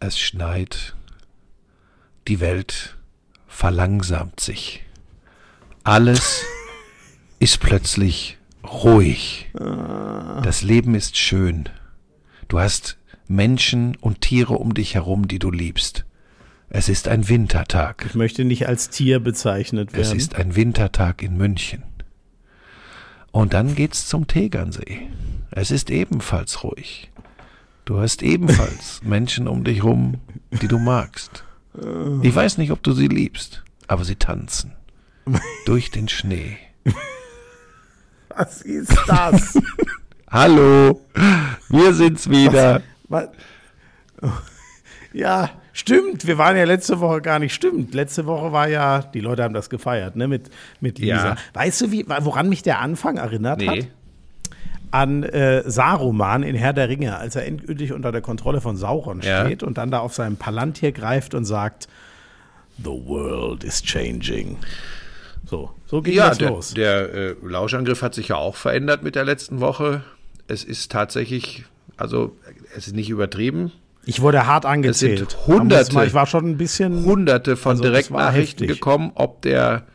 es schneit, die Welt verlangsamt sich. Alles ist plötzlich ruhig. Das Leben ist schön. Du hast Menschen und Tiere um dich herum, die du liebst. Es ist ein Wintertag. Ich möchte nicht als Tier bezeichnet werden. Es ist ein Wintertag in München. Und dann geht's zum Tegernsee. Es ist ebenfalls ruhig. Du hast ebenfalls Menschen um dich rum, die du magst. Ich weiß nicht, ob du sie liebst, aber sie tanzen durch den Schnee. Was ist das? Hallo, wir sind's wieder. Was? Ja, stimmt. Wir waren ja letzte Woche gar nicht. Stimmt. Letzte Woche war ja, die Leute haben das gefeiert, ne, mit, mit Lisa. Ja. Weißt du, wie, woran mich der Anfang erinnert hat? An äh, Saruman in Herr der Ringe, als er endgültig unter der Kontrolle von Sauron Ja. steht und dann da auf seinem Palantir greift und sagt: The world is changing. So, so ging Ja, das der, los. der äh, Lauschangriff hat sich ja auch verändert mit der letzten Woche. Es ist tatsächlich, also es ist nicht übertrieben. ich wurde hart sind angezählt. Hunderte- Da muss man- Ich war schon ein bisschen. Hunderte von Also, Direktnachrichten gekommen, ob der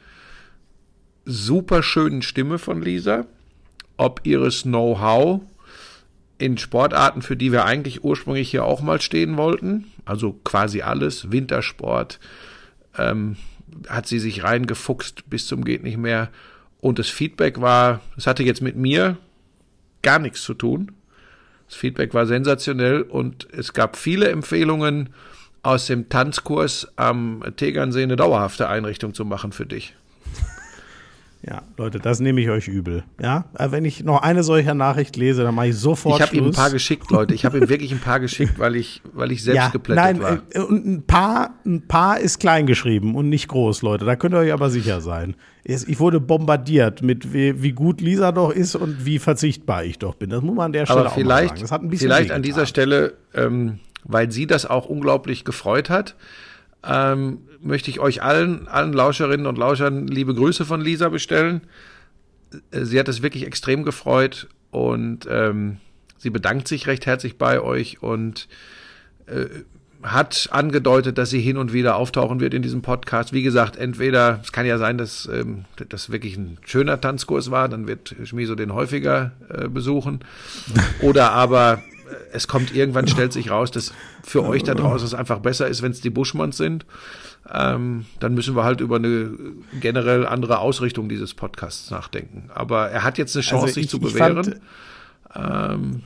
super schönen Stimme von Lisa, ob ihres Know-how in Sportarten, für die wir eigentlich ursprünglich hier auch mal stehen wollten, also quasi alles, Wintersport, ähm, hat sie sich reingefuchst bis zum geht nicht mehr. Und das Feedback war, es hatte jetzt mit mir gar nichts zu tun. Das Feedback war sensationell und es gab viele Empfehlungen aus dem Tanzkurs am Tegernsee eine dauerhafte Einrichtung zu machen für dich. Ja, Leute, das nehme ich euch übel. Ja, Äh, wenn ich noch eine solcher Nachricht lese, dann mache ich sofort Ich habe ihm ein paar geschickt, Leute. Ich habe ihm wirklich ein paar geschickt, weil ich, weil ich selbst ja, geplättet nein, war. äh, und ein paar, ein paar ist klein geschrieben und nicht groß, Leute. Da könnt ihr euch aber sicher sein. Ich wurde bombardiert mit wie, wie gut Lisa doch ist und wie verzichtbar ich doch bin. Das muss man an der Stelle Aber auch mal vielleicht, sagen. Das hat ein bisschen vielleicht an dieser. Stelle, ähm, weil sie das auch unglaublich gefreut hat, ähm, möchte ich euch allen, allen Lauscherinnen und Lauschern liebe Grüße von Lisa bestellen. Äh, Sie hat es wirklich extrem gefreut und ähm, sie bedankt sich recht herzlich bei euch und äh, hat angedeutet, dass sie hin und wieder auftauchen wird in diesem Podcast. Wie gesagt, entweder, es kann ja sein, dass ähm, das wirklich ein schöner Tanzkurs war, dann wird Schmiso den häufiger äh, besuchen. Oder aber es kommt irgendwann, stellt sich raus, dass für euch da draußen es einfach besser ist, wenn es die Buschmanns sind. Ähm, dann müssen wir halt über eine generell andere Ausrichtung dieses Podcasts nachdenken. Aber er hat jetzt eine Chance, Also sich ich- zu ich bewähren. Ähm,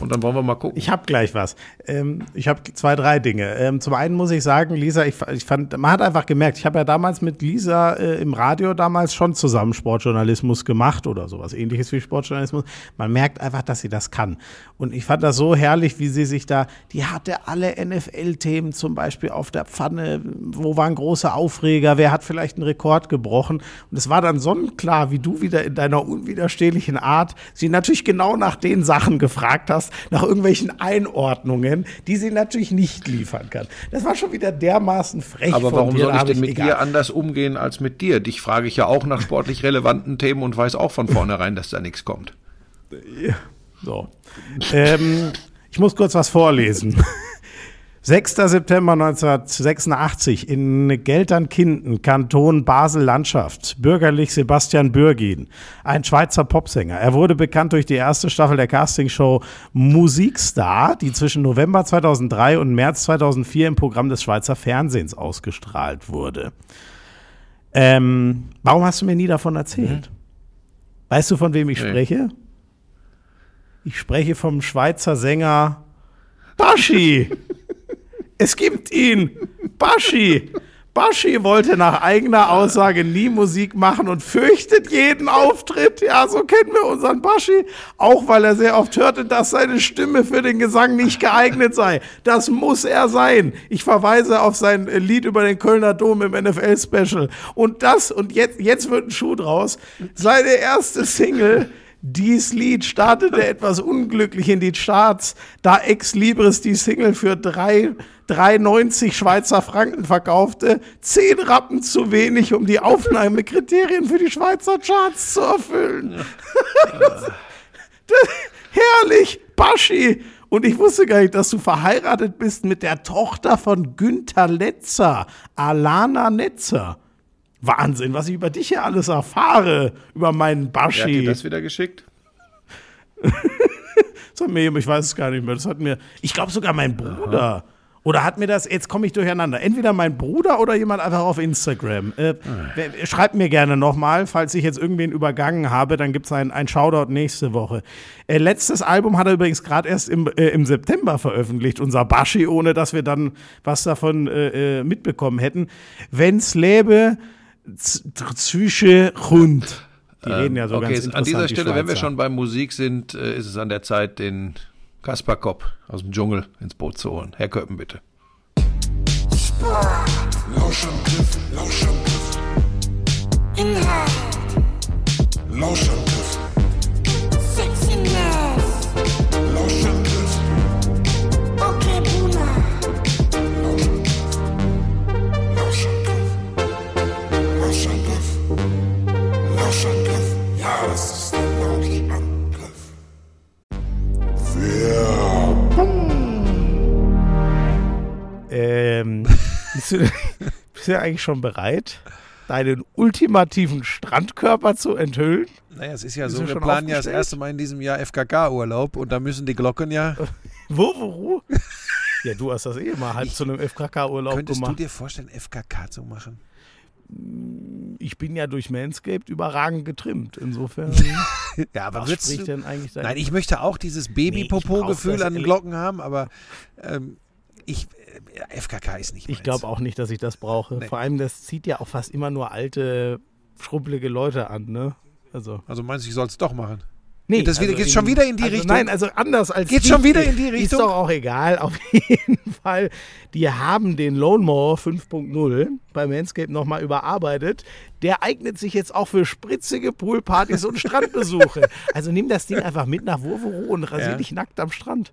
und dann wollen wir mal gucken. Ich habe gleich was. Ähm, ich habe zwei, drei Dinge. Ähm, zum einen muss ich sagen, Lisa, ich, ich fand, man hat einfach gemerkt, ich habe ja damals mit Lisa äh, im Radio damals schon zusammen Sportjournalismus gemacht oder sowas ähnliches wie Sportjournalismus. Man merkt einfach, dass sie das kann. Und ich fand das so herrlich, wie sie sich da, die hatte alle NFL-Themen zum Beispiel auf der Pfanne, wo waren große Aufreger, wer hat vielleicht einen Rekord gebrochen. Und es war dann sonnenklar, wie du wieder in deiner unwiderstehlichen Art sie natürlich genau nach den Sachen gefragt hast, nach irgendwelchen Einordnungen, die sie natürlich nicht liefern kann. Das war schon wieder dermaßen frech Aber warum dir. soll ich denn mit egal. dir anders umgehen als mit dir? Dich frage ich ja auch nach sportlich relevanten Themen und weiß auch von vornherein, dass da nichts kommt. So. ähm, ich muss kurz was vorlesen. 6. September 1986 in Gelternkinden, Kanton Basel-Landschaft, bürgerlich Sebastian Bürgin, ein Schweizer Popsänger. Er wurde bekannt durch die erste Staffel der Castingshow Musikstar, die zwischen November 2003 und März 2004 im Programm des Schweizer Fernsehens ausgestrahlt wurde. Ähm, warum hast du mir nie davon erzählt? Weißt du, von wem ich Nee. spreche? Ich spreche vom Schweizer Sänger Baschi. Es gibt ihn. Baschi. Baschi wollte nach eigener Aussage nie Musik machen und fürchtet jeden Auftritt. Ja, so kennen wir unseren Baschi. Auch weil er sehr oft hörte, dass seine Stimme für den Gesang nicht geeignet sei. Das muss er sein. Ich verweise auf sein Lied über den Kölner Dom im NFL-Special. Und das, und jetzt, jetzt wird ein Schuh draus. Seine erste Single dies Lied startete etwas unglücklich in die Charts, da Ex Libris die Single für drei- 3,90 Schweizer Franken verkaufte. Zehn Rappen zu wenig, um die Aufnahmekriterien für die Schweizer Charts zu erfüllen. das, herrlich! Baschi! Und ich wusste gar nicht, dass du verheiratet bist mit der Tochter von Günther Letzer, Alana Netzer. Wahnsinn, was ich über dich hier alles erfahre, über meinen Wer hat dir Baschi. das wieder geschickt? Das hat mir, ich weiß es gar nicht mehr, das hat mir, ich glaube sogar mein Bruder. Oder hat mir das, jetzt komme ich durcheinander, entweder mein Bruder oder jemand einfach auf Instagram. Äh, wer- schreibt mir gerne nochmal, falls ich jetzt irgendwen übergangen habe, dann gibt es ein, ein Shoutout nächste Woche. Äh, letztes Album hat er übrigens gerade erst im, äh, im September veröffentlicht, unser Baschi, ohne dass wir dann was davon äh, äh, mitbekommen hätten. Wenn's lebe, zwischen Hund. Die reden ja so Ähm, okay, ganz an interessant. dieser die Stelle, wenn wir schon bei Musik sind, äh, ist es an der Zeit, den Kaspar Kopp aus dem Dschungel ins Boot zu holen. Herr Köppen, bitte. Lauschangriff, Lauschangriff, Inhalt, Lauschangriff, Sexiness, Lauschangriff, okay Boomer, Lauschangriff, Lauschangriff, Lauschangriff. Ja, das Ähm, bist, du, bist du eigentlich schon bereit, deinen ultimativen Strandkörper zu enthüllen? Naja, es ist ja Bist so, wir planen ja das erste Mal in diesem Jahr FKK-Urlaub und da müssen die Glocken ja. Wo, wo, wo? Ja, du hast das eh mal halb zu einem FKK-Urlaub Könntest du gemacht. dir vorstellen, FKK zu machen? Ich bin ja durch Manscaped überragend getrimmt. Insofern, Ja, aber was würdest spricht du, denn eigentlich dagegen? Nein, ich möchte auch dieses Nee, Baby-Popo-Gefühl das an den Glocken haben, aber ähm, ich, äh, FKK ist nicht Ich glaube auch nicht, dass ich das brauche. Nee. Vor allem, das zieht ja auch fast immer nur alte, schrumpelige Leute an, ne? Also. Also meinst du, ich soll es doch machen? Nee, Geht das wieder- geht's schon wieder in die also Richtung? Nein, also anders als. Geht's die- schon wieder in die Ist Richtung? doch auch egal. Auf jeden Fall. Die haben den Lone Mower 5.0 bei Manscaped nochmal überarbeitet. Der eignet sich jetzt auch für spritzige Poolpartys und Strandbesuche. Also nimm das Ding einfach mit nach Wurvero und rasier Ja. dich nackt am Strand.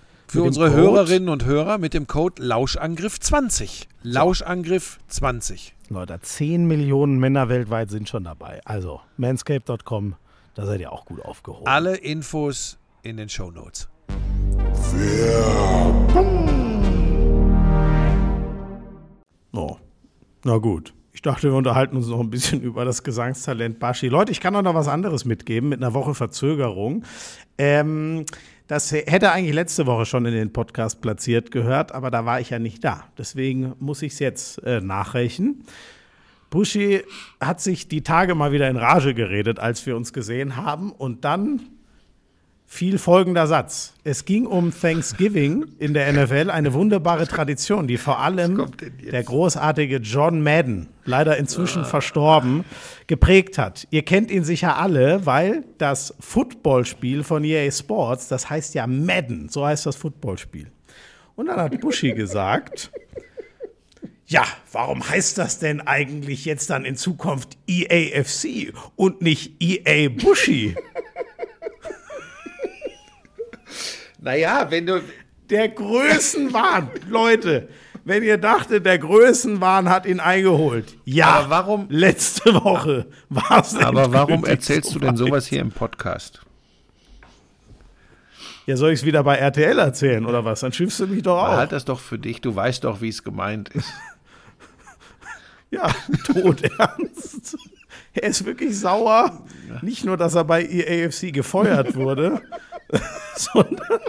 Für unsere Code- Hörerinnen und Hörer mit dem Code Lauschangriff20. Lauschangriff20. Leute, 10 Millionen Männer weltweit sind schon dabei. Also, manscape.com, da seid ihr auch gut aufgehoben. Alle Infos in den Show Notes. Oh, na gut. Ich dachte, wir unterhalten uns noch ein bisschen über das Gesangstalent Baschi. Leute, ich kann euch noch was anderes mitgeben mit einer Woche Verzögerung. Ähm, das hätte eigentlich letzte Woche schon in den Podcast platziert gehört, aber da war ich ja nicht da. Deswegen muss ich es jetzt äh, nachreichen. Bushi hat sich die Tage mal wieder in Rage geredet, als wir uns gesehen haben. Und dann fiel folgender Satz. Es ging um Thanksgiving in der NFL, eine wunderbare Tradition, die vor allem der großartige John Madden, leider inzwischen verstorben, geprägt hat. Ihr kennt ihn sicher alle, weil das Footballspiel von EA Sports, das heißt ja Madden, so heißt das Footballspiel. Und dann hat Bushi gesagt, ja, warum heißt das denn eigentlich jetzt dann in Zukunft EAFC und nicht EA Bushi? Naja, wenn du. Der Größenwahn, Leute, wenn ihr dachtet, der Größenwahn hat ihn eingeholt. Ja, Aber warum- letzte Woche war es Aber warum erzählst du denn sowas hier im Podcast? Ja, soll ich es wieder bei RTL erzählen oder was? Dann schimpfst du mich doch auch. Halt das doch für dich, du weißt doch, wie es gemeint ist. Ja, todernst. Er ist wirklich sauer. Nicht nur, dass er bei EAFC gefeuert wurde, sondern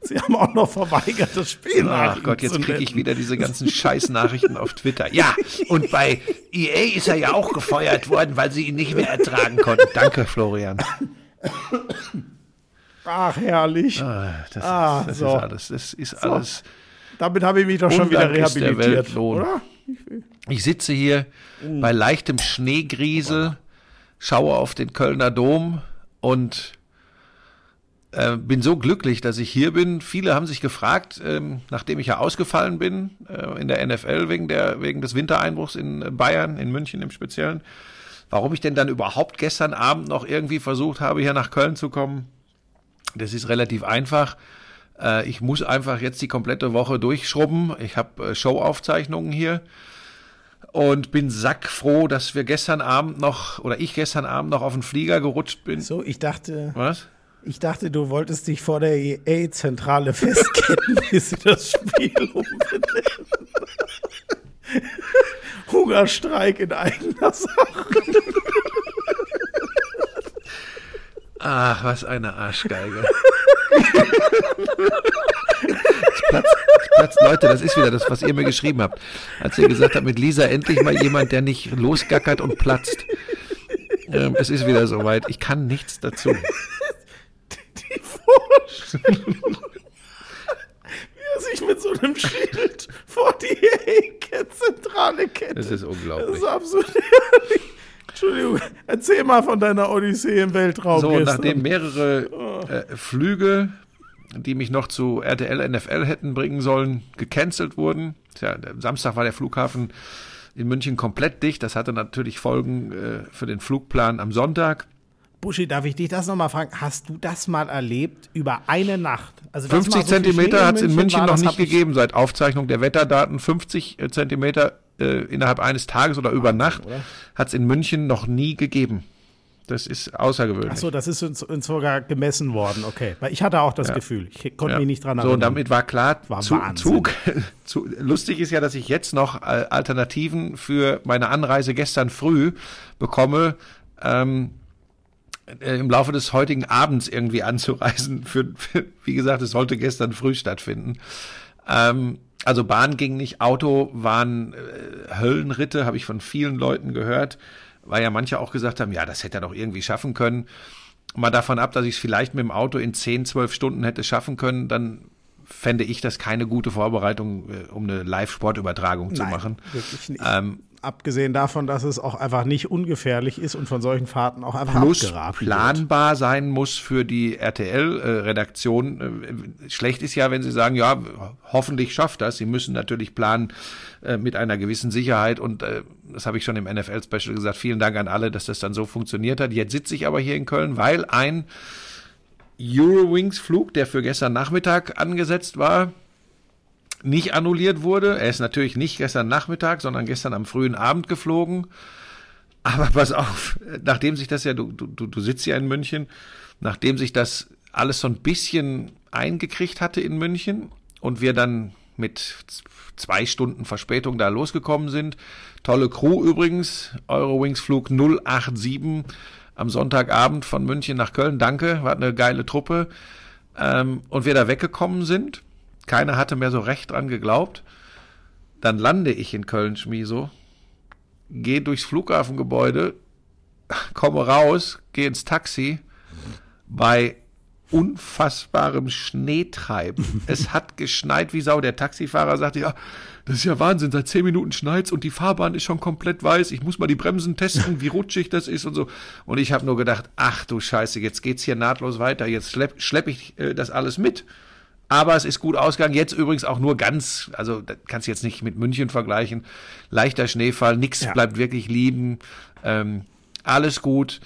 sie haben auch noch verweigert, das Spiel Ach Gott, jetzt kriege ich wieder diese ganzen Scheißnachrichten auf Twitter. Ja, und bei EA ist er ja auch gefeuert worden, weil sie ihn nicht mehr ertragen konnten. Danke, Florian. Ach, herrlich. Ah, Das, Ah, ist, das so. ist alles. Das ist alles. Damit habe ich mich doch schon wieder rehabilitiert, oder? Ich sitze hier Mm. bei leichtem Schneegriesel, schaue auf den Kölner Dom und äh, bin so glücklich, dass ich hier bin. Viele haben sich gefragt, ähm, nachdem ich ja ausgefallen bin äh, in der NFL wegen, der, wegen des Wintereinbruchs in Bayern, in München im Speziellen, warum ich denn dann überhaupt gestern Abend noch irgendwie versucht habe, hier nach Köln zu kommen. Das ist relativ einfach. Äh, ich muss einfach jetzt die komplette Woche durchschrubben. Ich habe äh, Showaufzeichnungen hier und bin sackfroh, dass wir gestern Abend noch oder ich gestern Abend noch auf den Flieger gerutscht bin. So, ich dachte, Was? Ich dachte, du wolltest dich vor der EA-Zentrale festketten, bis sie das Spiel umbenennen. Hungerstreik in eigener Sache. Ach, was eine Arschgeige. Platzt, es platzt, Leute, das ist wieder das, was ihr mir geschrieben habt. Als ihr gesagt habt, mit Lisa endlich mal jemand, der nicht losgackert und platzt. Ähm, es ist wieder soweit. Ich kann nichts dazu. Wie er sich mit so einem Schild vor die EA-Zentrale kennt. Das ist Das unglaublich. ist absolut herrlich. Entschuldigung, erzähl mal von deiner Odyssee im Weltraum. So, gestern. nachdem mehrere äh, Flüge, die mich noch zu RTL NFL hätten bringen sollen, gecancelt wurden. Tja, Samstag war der Flughafen in München komplett dicht. Das hatte natürlich Folgen äh, für den Flugplan am Sonntag. Buschi, darf ich dich das nochmal fragen? Hast du das mal erlebt über eine Nacht? Also, dass 50 mal so Zentimeter hat es in München war, noch nicht gegeben seit Aufzeichnung der Wetterdaten. 50 Zentimeter äh, innerhalb eines Tages oder über Nacht hat es in München noch nie gegeben. Das ist außergewöhnlich. Ach so, das ist uns, uns sogar gemessen worden, okay. Weil ich hatte auch das Gefühl, ich konnte Ja. mich nicht dran So, erinnern. und damit war klar, War zu. Zug. Zu, lustig ist ja, dass ich jetzt noch äh, Alternativen für meine Anreise gestern früh bekomme, ähm, äh, im Laufe des heutigen Abends irgendwie anzureisen. Für, für, wie gesagt, es sollte gestern früh stattfinden. Ähm, also Bahn ging nicht, Auto waren äh, Höllenritte, habe ich von vielen Leuten gehört, weil ja manche auch gesagt haben, ja, das hätte er doch irgendwie schaffen können. Mal davon ab, dass ich es vielleicht mit dem Auto in 10, 12 Stunden hätte schaffen können, dann fände ich das keine gute Vorbereitung, äh, um eine Live-Sportübertragung zu machen. Wirklich nicht. Ähm, Abgesehen davon, dass es auch einfach nicht ungefährlich ist und von solchen Fahrten auch einfach plus abgeraten wird. planbar sein muss für die RTL-Redaktion. Äh, schlecht ist ja, wenn sie sagen, ja, hoffentlich schafft das. Sie müssen natürlich planen äh, mit einer gewissen Sicherheit und äh, das habe ich schon im NFL-Special gesagt. Vielen Dank an alle, dass das dann so funktioniert hat. Jetzt sitze ich aber hier in Köln, weil ein Eurowings-Flug, der für gestern Nachmittag angesetzt war, nicht annulliert wurde. Er ist natürlich nicht gestern Nachmittag, sondern gestern am frühen Abend geflogen. Aber pass auf, nachdem sich das ja, du, du, du sitzt ja in München, nachdem sich das alles so ein bisschen eingekriegt hatte in München und wir dann mit zwei Stunden Verspätung da losgekommen sind. Tolle Crew übrigens, Eurowings Flug 087 am Sonntagabend von München nach Köln. Danke, war eine geile Truppe. Ähm, und wir da weggekommen sind. Keiner hatte mehr so recht dran geglaubt. Dann lande ich in Köln, Schmieso, gehe durchs Flughafengebäude, komme raus, gehe ins Taxi bei unfassbarem Schneetreiben. es hat geschneit wie Sau. Der Taxifahrer sagte, ja, das ist ja Wahnsinn, seit zehn Minuten schneit's und die Fahrbahn ist schon komplett weiß. Ich muss mal die Bremsen testen, wie rutschig das ist und so. Und ich habe nur gedacht, ach du Scheiße, jetzt geht's hier nahtlos weiter. Jetzt schlepp, schlepp ich äh, das alles mit. Aber es ist gut ausgegangen. Jetzt übrigens auch nur ganz, also kannst du jetzt nicht mit München vergleichen. Leichter Schneefall, nix Ja. bleibt wirklich liegen. Ähm, alles gut.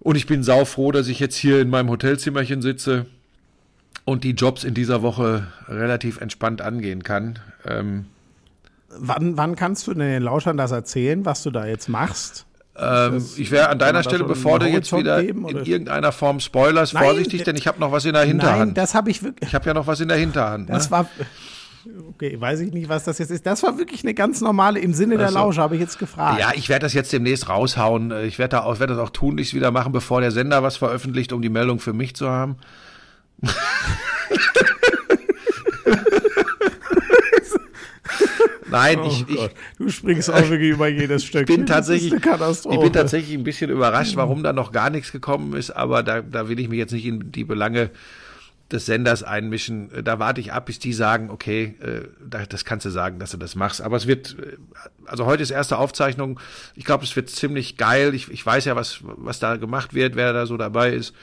Und ich bin saufroh, dass ich jetzt hier in meinem Hotelzimmerchen sitze und die Jobs in dieser Woche relativ entspannt angehen kann. Ähm, Wann, wann kannst du denn den Lauschern das erzählen, was du da jetzt machst? Ähm, ich wäre an deiner Stelle, bevor du jetzt wieder geben, in irgendeiner Form Spoilers, Nein, vorsichtig, denn ich habe noch was in der Hinterhand. Nein, das habe ich wirklich. ich habe ja noch was in der Hinterhand. Das ne? war. Okay, weiß ich nicht, was das jetzt ist. Das war wirklich eine ganz normale, im Sinne der so. Lausche, habe ich jetzt gefragt. Ja, ich werde das jetzt demnächst raushauen. Ich werde da auch, werde das auch tunlichst wieder machen, bevor der Sender was veröffentlicht, um die Meldung für mich zu haben. Nein, Oh ich, ich, du springst auch wirklich über jedes Stück. bin tatsächlich, ich bin tatsächlich ein bisschen überrascht, warum da noch gar nichts gekommen ist, aber da, da will ich mich jetzt nicht in die Belange des Senders einmischen. Da warte ich ab, bis die sagen, okay, äh, da- das kannst du sagen, dass du das machst. Aber es wird, äh, also heute ist erste Aufzeichnung. Ich glaube, es wird ziemlich geil. Ich, ich weiß ja, was, was da gemacht wird, wer da so dabei ist.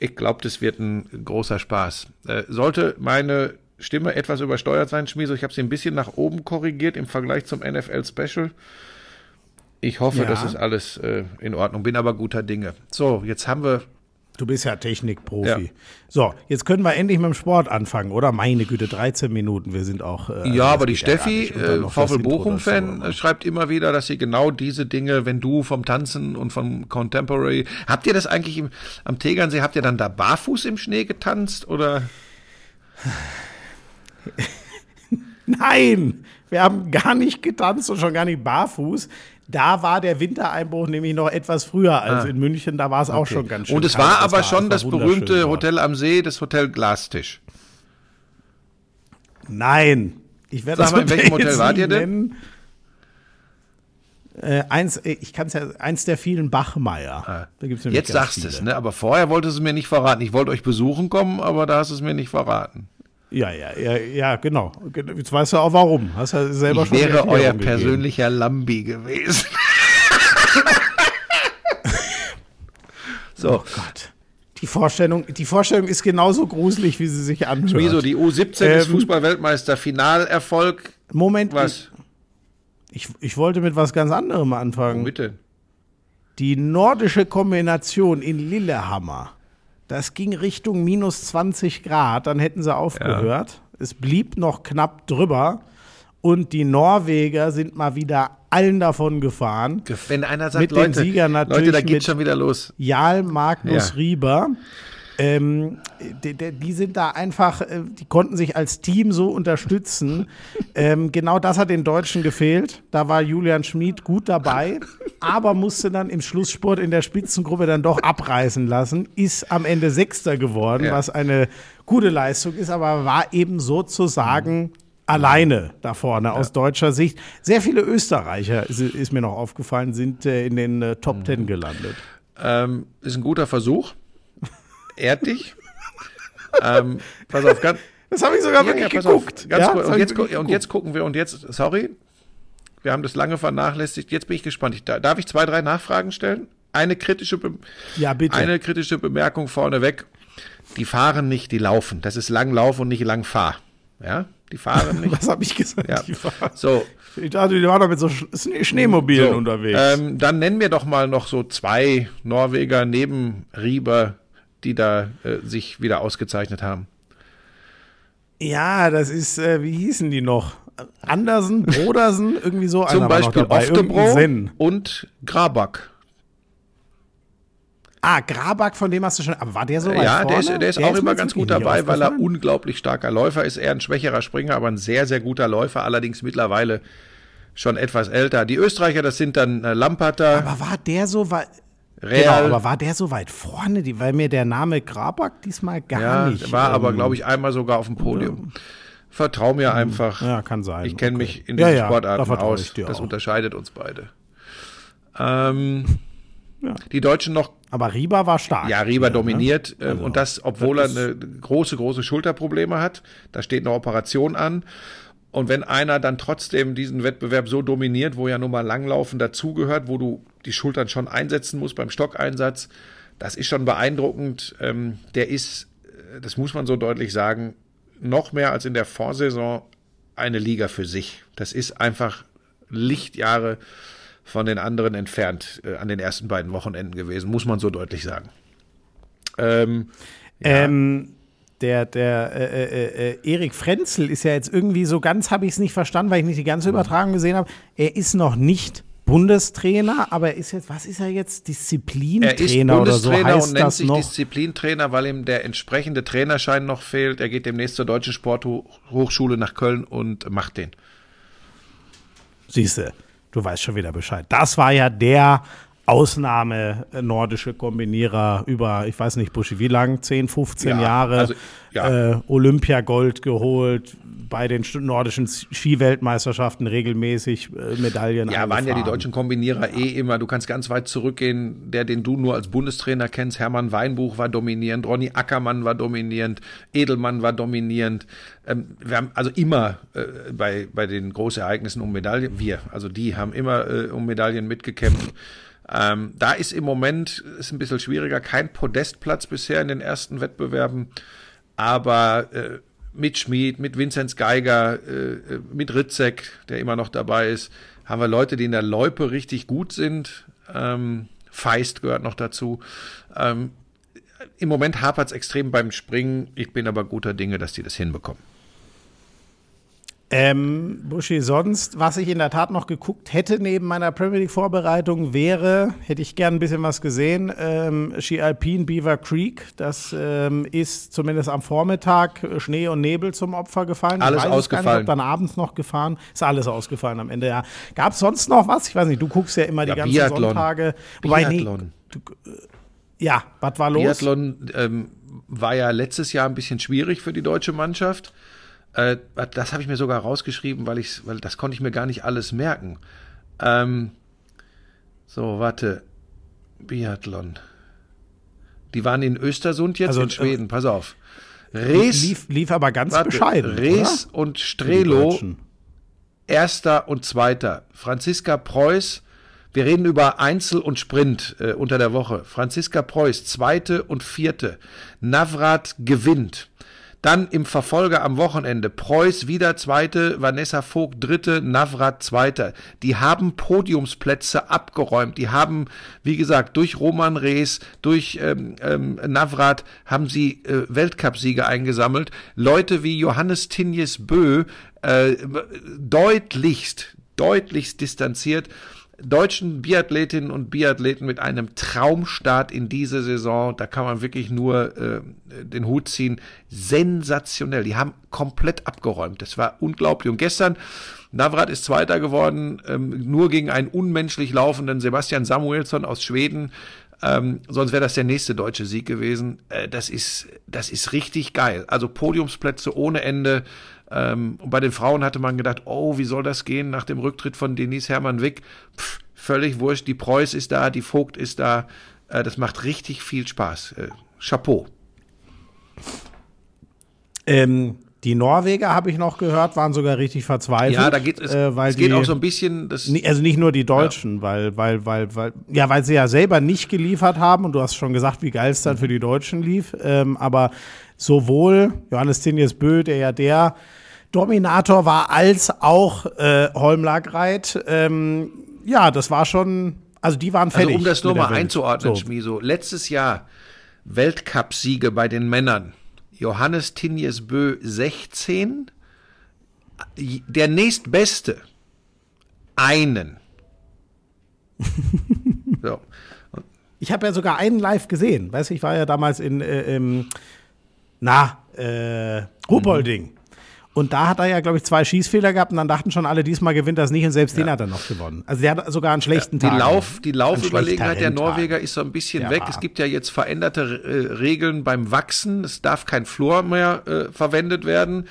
Ich glaube, das wird ein großer Spaß. Äh, sollte meine Stimme etwas übersteuert sein, Schmieso, ich habe sie ein bisschen nach oben korrigiert im Vergleich zum NFL Special. Ich hoffe, Ja. das ist alles äh, in Ordnung, bin aber guter Dinge. So, jetzt haben wir Du bist ja Technikprofi. Ja. So, jetzt können wir endlich mit dem Sport anfangen, oder? Meine Güte, 13 Minuten, wir sind auch. Äh, Ja, aber die ja Steffi, dann äh, VfL Bochum-Fan, äh, schreibt immer wieder, dass sie genau diese Dinge, wenn du vom Tanzen und vom Contemporary, habt ihr das eigentlich im, am Tegernsee, habt ihr dann da barfuß im Schnee getanzt oder? Nein, wir haben gar nicht getanzt und schon gar nicht barfuß. Da war der Wintereinbruch nämlich noch etwas früher als in München. Da war es auch schon ganz schön. Ah. Und es kalt. war aber es schon war das berühmte dort. Hotel am See, das Hotel Glastisch. Nein. Ich werde Sag mal, in welchem Hotel wart ihr denn? Äh, eins, äh, ich kann es ja, eins der vielen Bachmeier. Da gibt's Jetzt sagst du es, ne? Aber vorher wolltest du es mir nicht verraten. Ich wollte euch besuchen kommen, aber da hast du es mir nicht verraten. Ja, ja, ja, ja, genau. Jetzt weißt du auch warum. Hast ja selber Ich schon wäre euer persönlicher Lambi gewesen. so, Oh Gott. Die Vorstellung, die Vorstellung ist genauso gruselig, wie sie sich anhört. wieso die U17 ist Ähm, Fußballweltmeister, Finalerfolg. Moment, Was? Ich, ich wollte mit was ganz anderem anfangen. Bitte. Die nordische Kombination in Lillehammer, das ging Richtung minus 20 Grad, dann hätten sie aufgehört. Es blieb noch knapp drüber. Und die Norweger sind mal wieder allen davon gefahren. Wenn einer sagt, Mit den Leute, Siegern natürlich Leute, da geht schon wieder los. Jarl Magnus Ja. Rieber. Ähm, die, die, sind da einfach, äh, die konnten sich als Team so unterstützen. ähm, genau das hat den Deutschen gefehlt. Da war Julian Schmid gut dabei, aber musste dann im Schlusssport in der Spitzengruppe dann doch abreißen lassen. Ist am Ende Sechster geworden, Ja. was eine gute Leistung ist, aber war eben sozusagen alleine da vorne aus deutscher Sicht. Sehr viele Österreicher, ist, ist mir noch aufgefallen, sind äh, in den äh, Top Ten gelandet. Ähm, ist ein guter Versuch. Ehrt dich. ähm, pass auf, ganz, Das habe ich sogar Ja, wirklich ja, pass auf. geguckt. Ganz ja, das Und, jetzt, gu- wirklich und jetzt gucken wir, und jetzt, sorry, wir haben das lange vernachlässigt. Jetzt bin ich gespannt. Ich, da- darf ich zwei, drei Nachfragen stellen? Eine kritische, Be Ja, bitte. eine kritische Bemerkung vorneweg. Die fahren nicht, die laufen. Das ist lang Lauf und nicht lang Fahr. Ja, die fahren nicht. Was habe ich gesagt? Ja. Die war- So, Ich dachte, die waren doch mit so Sch- Schnee- Schneemobilen so unterwegs. Ähm, dann nennen wir doch mal noch so zwei Norweger neben Rieber, die da äh, sich wieder ausgezeichnet haben. ja, das ist, äh, wie hießen die noch? Andersen, Brodersen, irgendwie so. Zum war Beispiel Oftebro und Grabak. Ah, Grabak, von dem hast du schon. Aber war der so weit Ja, vorne? der ist, der ist auch mir immer ganz gut dabei, weil er unglaublich starker Läufer ist. Er ein schwächerer Springer, aber ein sehr, sehr guter Läufer, allerdings mittlerweile schon etwas älter. Die Österreicher, das sind dann äh, Lamperter, Aber war der so weit. Real. Genau, aber war der so weit vorne? Die, weil mir der Name Grabak diesmal gar ja, nicht. war aber, ähm, glaube ich, einmal sogar auf dem Podium. Vertrau mir einfach. Ja, kann sein. Ich kenne Okay. mich in Ja, diesen ja, Sportarten aus. Das auch. unterscheidet uns beide. Ähm, Ja. Die Deutschen noch Aber Rieber war stark. Ja, Rieber ne? dominiert ähm, Also, und das, obwohl das er eine große, große Schulterprobleme hat. Da steht eine Operation an. Und wenn einer dann trotzdem diesen Wettbewerb so dominiert, wo ja nun mal Langlaufen dazugehört, wo du die Schultern schon einsetzen musst beim Stockeinsatz, das ist schon beeindruckend. Ähm, der ist, äh, das muss man so deutlich sagen, noch mehr als in der Vorsaison eine Liga für sich. Das ist einfach Lichtjahre von den anderen entfernt äh, an den ersten beiden Wochenenden gewesen, muss man so deutlich sagen. Ähm, Ähm, der der äh, äh, äh, Erik Frenzel ist ja jetzt irgendwie so ganz, habe ich es nicht verstanden, weil ich nicht die ganze Übertragung gesehen habe. Er ist noch nicht Bundestrainer, aber er ist jetzt, was ist er jetzt? Er Disziplintrainer oder so heißt und nennt das sich noch. Disziplintrainer, weil ihm der entsprechende Trainerschein noch fehlt. Er geht demnächst zur Deutschen Sporthochschule nach Köln und macht den. Siehste, du weißt schon wieder Bescheid. Das war ja der Ausnahme äh, nordische Kombinierer über, ich weiß nicht, Buschi, wie lang? 10, 15 Ja, Jahre. also, ja. äh, Olympiagold geholt, bei den nordischen Skiweltmeisterschaften regelmäßig äh, Medaillen Ja, waren ja die deutschen Kombinierer eh immer. Du kannst ganz weit zurückgehen. Der, den du nur als Bundestrainer kennst, Hermann Weinbuch war dominierend, Ronny Ackermann war dominierend, Edelmann war dominierend. Ähm, wir haben also immer äh, bei, bei den Großereignissen um Medaillen, wir, also die haben immer äh, um Medaillen mitgekämpft. Ähm, da ist im Moment ist ein bisschen schwieriger, kein Podestplatz bisher in den ersten Wettbewerben, aber äh, mit Schmid, mit Vinzenz Geiger, äh, äh, mit Ritzek, der immer noch dabei ist, haben wir Leute, die in der Loipe richtig gut sind. Ähm, Feist gehört noch dazu. Ähm, Im Moment hapert es extrem beim Springen. Ich bin aber guter Dinge, dass die das hinbekommen. Ähm, Buschi, sonst, was ich in der Tat noch geguckt hätte neben meiner Premier League Vorbereitung, wäre, hätte ich gern ein bisschen was gesehen, ähm, Ski Alpine Beaver Creek. Das ähm, ist zumindest am Vormittag Schnee und Nebel zum Opfer gefallen. Alles ausgefallen. Nicht, dann abends noch gefahren. Ist alles ausgefallen am Ende, ja. Gab es sonst noch was? Ich weiß nicht, du guckst ja immer die Ja, ganzen Biathlon. Sonntage. Wobei, nee, Biathlon. ja, was war los? Biathlon ähm, war ja letztes Jahr ein bisschen schwierig für die deutsche Mannschaft. Äh, das habe ich mir sogar rausgeschrieben, weil ich, weil das konnte ich mir gar nicht alles merken. Ähm, so, warte. Biathlon. Die waren in Östersund jetzt Also, in Schweden. Pass auf. Rees, lief, lief aber ganz warte, bescheiden. Rees oder? und Strelo. Erster und Zweiter. Franziska Preuß, wir reden über Einzel und Sprint äh, unter der Woche. Franziska Preuß, Zweite und Vierte. Navrat gewinnt. Dann im Verfolger am Wochenende Preuß wieder Zweite, Vanessa Vogt Dritte, Navrat Zweiter. Die haben Podiumsplätze abgeräumt. Die haben, wie gesagt, durch Roman Rees, durch ähm, ähm, Navrat haben sie äh, Weltcupsiege eingesammelt. Leute wie Johannes Tinjes Bö äh, deutlichst, deutlichst distanziert deutschen Biathletinnen und Biathleten mit einem Traumstart in diese Saison. Da kann man wirklich nur äh, den Hut ziehen. Sensationell. Die haben komplett abgeräumt. Das war unglaublich. Und gestern, Navrat ist Zweiter geworden, ähm, nur gegen einen unmenschlich laufenden Sebastian Samuelsson aus Schweden. Ähm, sonst wäre das der nächste deutsche Sieg gewesen. Äh, das ist, das ist richtig geil. Also Podiumsplätze ohne Ende. Ähm, und bei den Frauen hatte man gedacht, oh, wie soll das gehen nach dem Rücktritt von Denise Hermann-Wick? Pff, völlig wurscht. Die Preuß ist da, die Vogt ist da. Äh, das macht richtig viel Spaß. Äh, Chapeau. Ähm, die Norweger, habe ich noch gehört, waren sogar richtig verzweifelt. Ja, da geht es. äh, weil es geht die, auch so ein bisschen. Das, Also nicht nur die Deutschen, weil, weil, weil, weil, ja, weil sie ja selber nicht geliefert haben und du hast schon gesagt, wie geil es dann für die Deutschen lief. Ähm, aber sowohl Johannes Tinjes Bö, der ja der Dominator war, als auch äh, Holmlag Reit, ähm, ja, das war schon, also die waren Also fertig. um das nur mal einzuordnen, So. Schmieso. Letztes Jahr Weltcupsiege bei den Männern. Johannes Tinjes Bö 16. Der nächstbeste einen. so. Ich habe ja sogar einen live gesehen. Weißt du, ich war ja damals in, äh, im, na, äh, Ruhpolding. Und da hat er ja, glaube ich, zwei Schießfehler gehabt und dann dachten schon alle, diesmal gewinnt das nicht und selbst den hat er noch gewonnen. Also der hat sogar einen schlechten Die, Tag. Lauf, die Laufüberlegenheit der. Norweger ist so ein bisschen Ja. weg. Es gibt ja jetzt veränderte äh, Regeln beim Wachsen. Es darf kein Flor mehr äh, verwendet werden.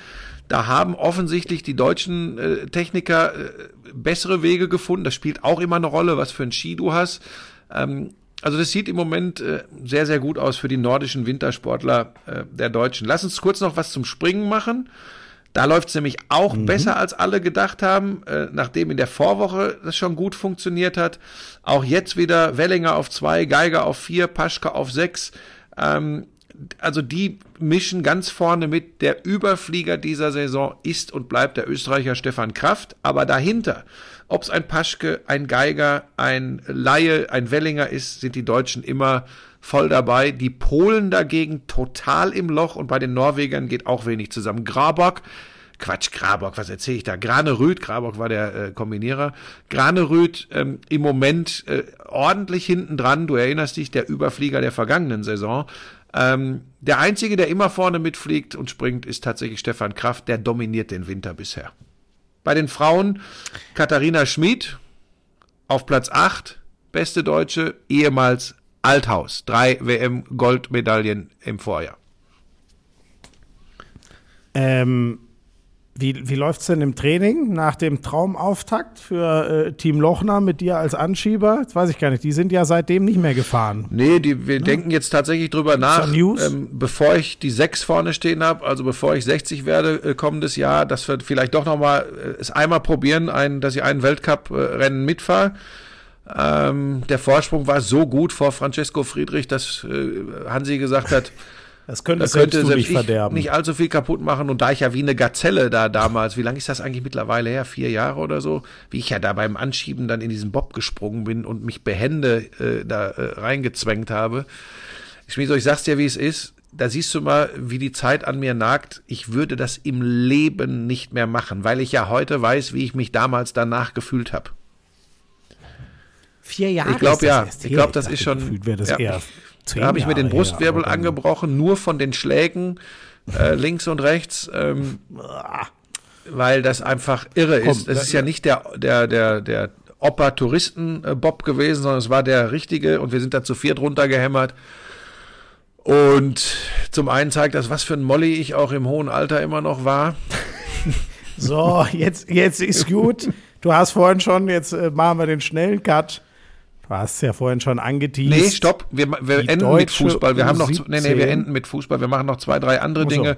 Da haben offensichtlich die deutschen äh, Techniker äh, bessere Wege gefunden. Das spielt auch immer eine Rolle, was für ein Ski du hast. Ähm, also das sieht im Moment äh, sehr, sehr gut aus für die nordischen Wintersportler äh, der Deutschen. Lass uns kurz noch was zum Springen machen. Da läuft es nämlich auch besser, als alle gedacht haben, äh, nachdem in der Vorwoche das schon gut funktioniert hat. Auch jetzt wieder Wellinger auf zwei, Geiger auf vier, Paschke auf sechs. Ähm, also die mischen ganz vorne mit. Der Überflieger dieser Saison ist und bleibt der Österreicher Stefan Kraft. Aber dahinter, ob es ein Paschke, ein Geiger, ein Laie, ein Wellinger ist, sind die Deutschen immer voll dabei. Die Polen dagegen total im Loch und bei den Norwegern geht auch wenig zusammen. Grabak Quatsch, Grabock, was erzähle ich da? Granerüth, Grabock war der äh, Kombinierer. Granerüth ähm, im Moment äh, ordentlich hinten dran, du erinnerst dich, der Überflieger der vergangenen Saison. Ähm, der Einzige, der immer vorne mitfliegt und springt, ist tatsächlich Stefan Kraft, der dominiert den Winter bisher. Bei den Frauen Katharina Schmid auf Platz 8, beste Deutsche, ehemals Althaus. Drei WM-Goldmedaillen im Vorjahr. Ähm, wie wie läuft es denn im Training nach dem Traumauftakt für äh, Team Lochner mit dir als Anschieber? Das weiß ich gar nicht. Die sind ja seitdem nicht mehr gefahren. Nee, die, wir denken jetzt tatsächlich drüber nach, ähm, bevor ich die sechs vorne stehen habe, also bevor ich 60 werde äh, kommendes Jahr, dass wir vielleicht doch nochmal äh, es einmal probieren, ein, dass ich einen Weltcup-Rennen mitfahre. Ähm, der Vorsprung war so gut vor Francesco Friedrich, dass äh, Hansi gesagt hat, Das könnte da selbst könnte selbst nicht ich verderben. nicht allzu viel kaputt machen. Und da ich ja wie eine Gazelle da damals, wie lange ist das eigentlich mittlerweile her? Vier Jahre oder so? Wie ich ja da beim Anschieben dann in diesen Bob gesprungen bin und mich behende äh, da äh, reingezwängt habe. Schmieso, ich sag's dir, wie es ist. Da siehst du mal, wie die Zeit an mir nagt. Ich würde das im Leben nicht mehr machen, weil ich ja heute weiß, wie ich mich damals danach gefühlt habe. Vier Jahre. Ich glaube ja. Ich her. glaube, das ist schon. das ja. Da habe ich mir den her, Brustwirbel dann- angebrochen, nur von den Schlägen äh, links und rechts, ähm, weil das einfach irre Komm, ist. Es ist ja nicht der der der der Opa Touristen äh, Bob gewesen, sondern es war der richtige und wir sind da zu viert runtergehämmert. Und zum einen zeigt das, was für ein Molly ich auch im hohen Alter immer noch war. So, jetzt, jetzt ist gut. Du hast vorhin schon, jetzt äh, machen wir den schnellen Cut. Du hast ja vorhin schon angeteased. Nee, stopp, wir, wir enden mit deutsche Fußball. Wir haben noch, U17. nee, nee, wir enden mit Fußball. Wir machen noch zwei, drei andere so. Dinge.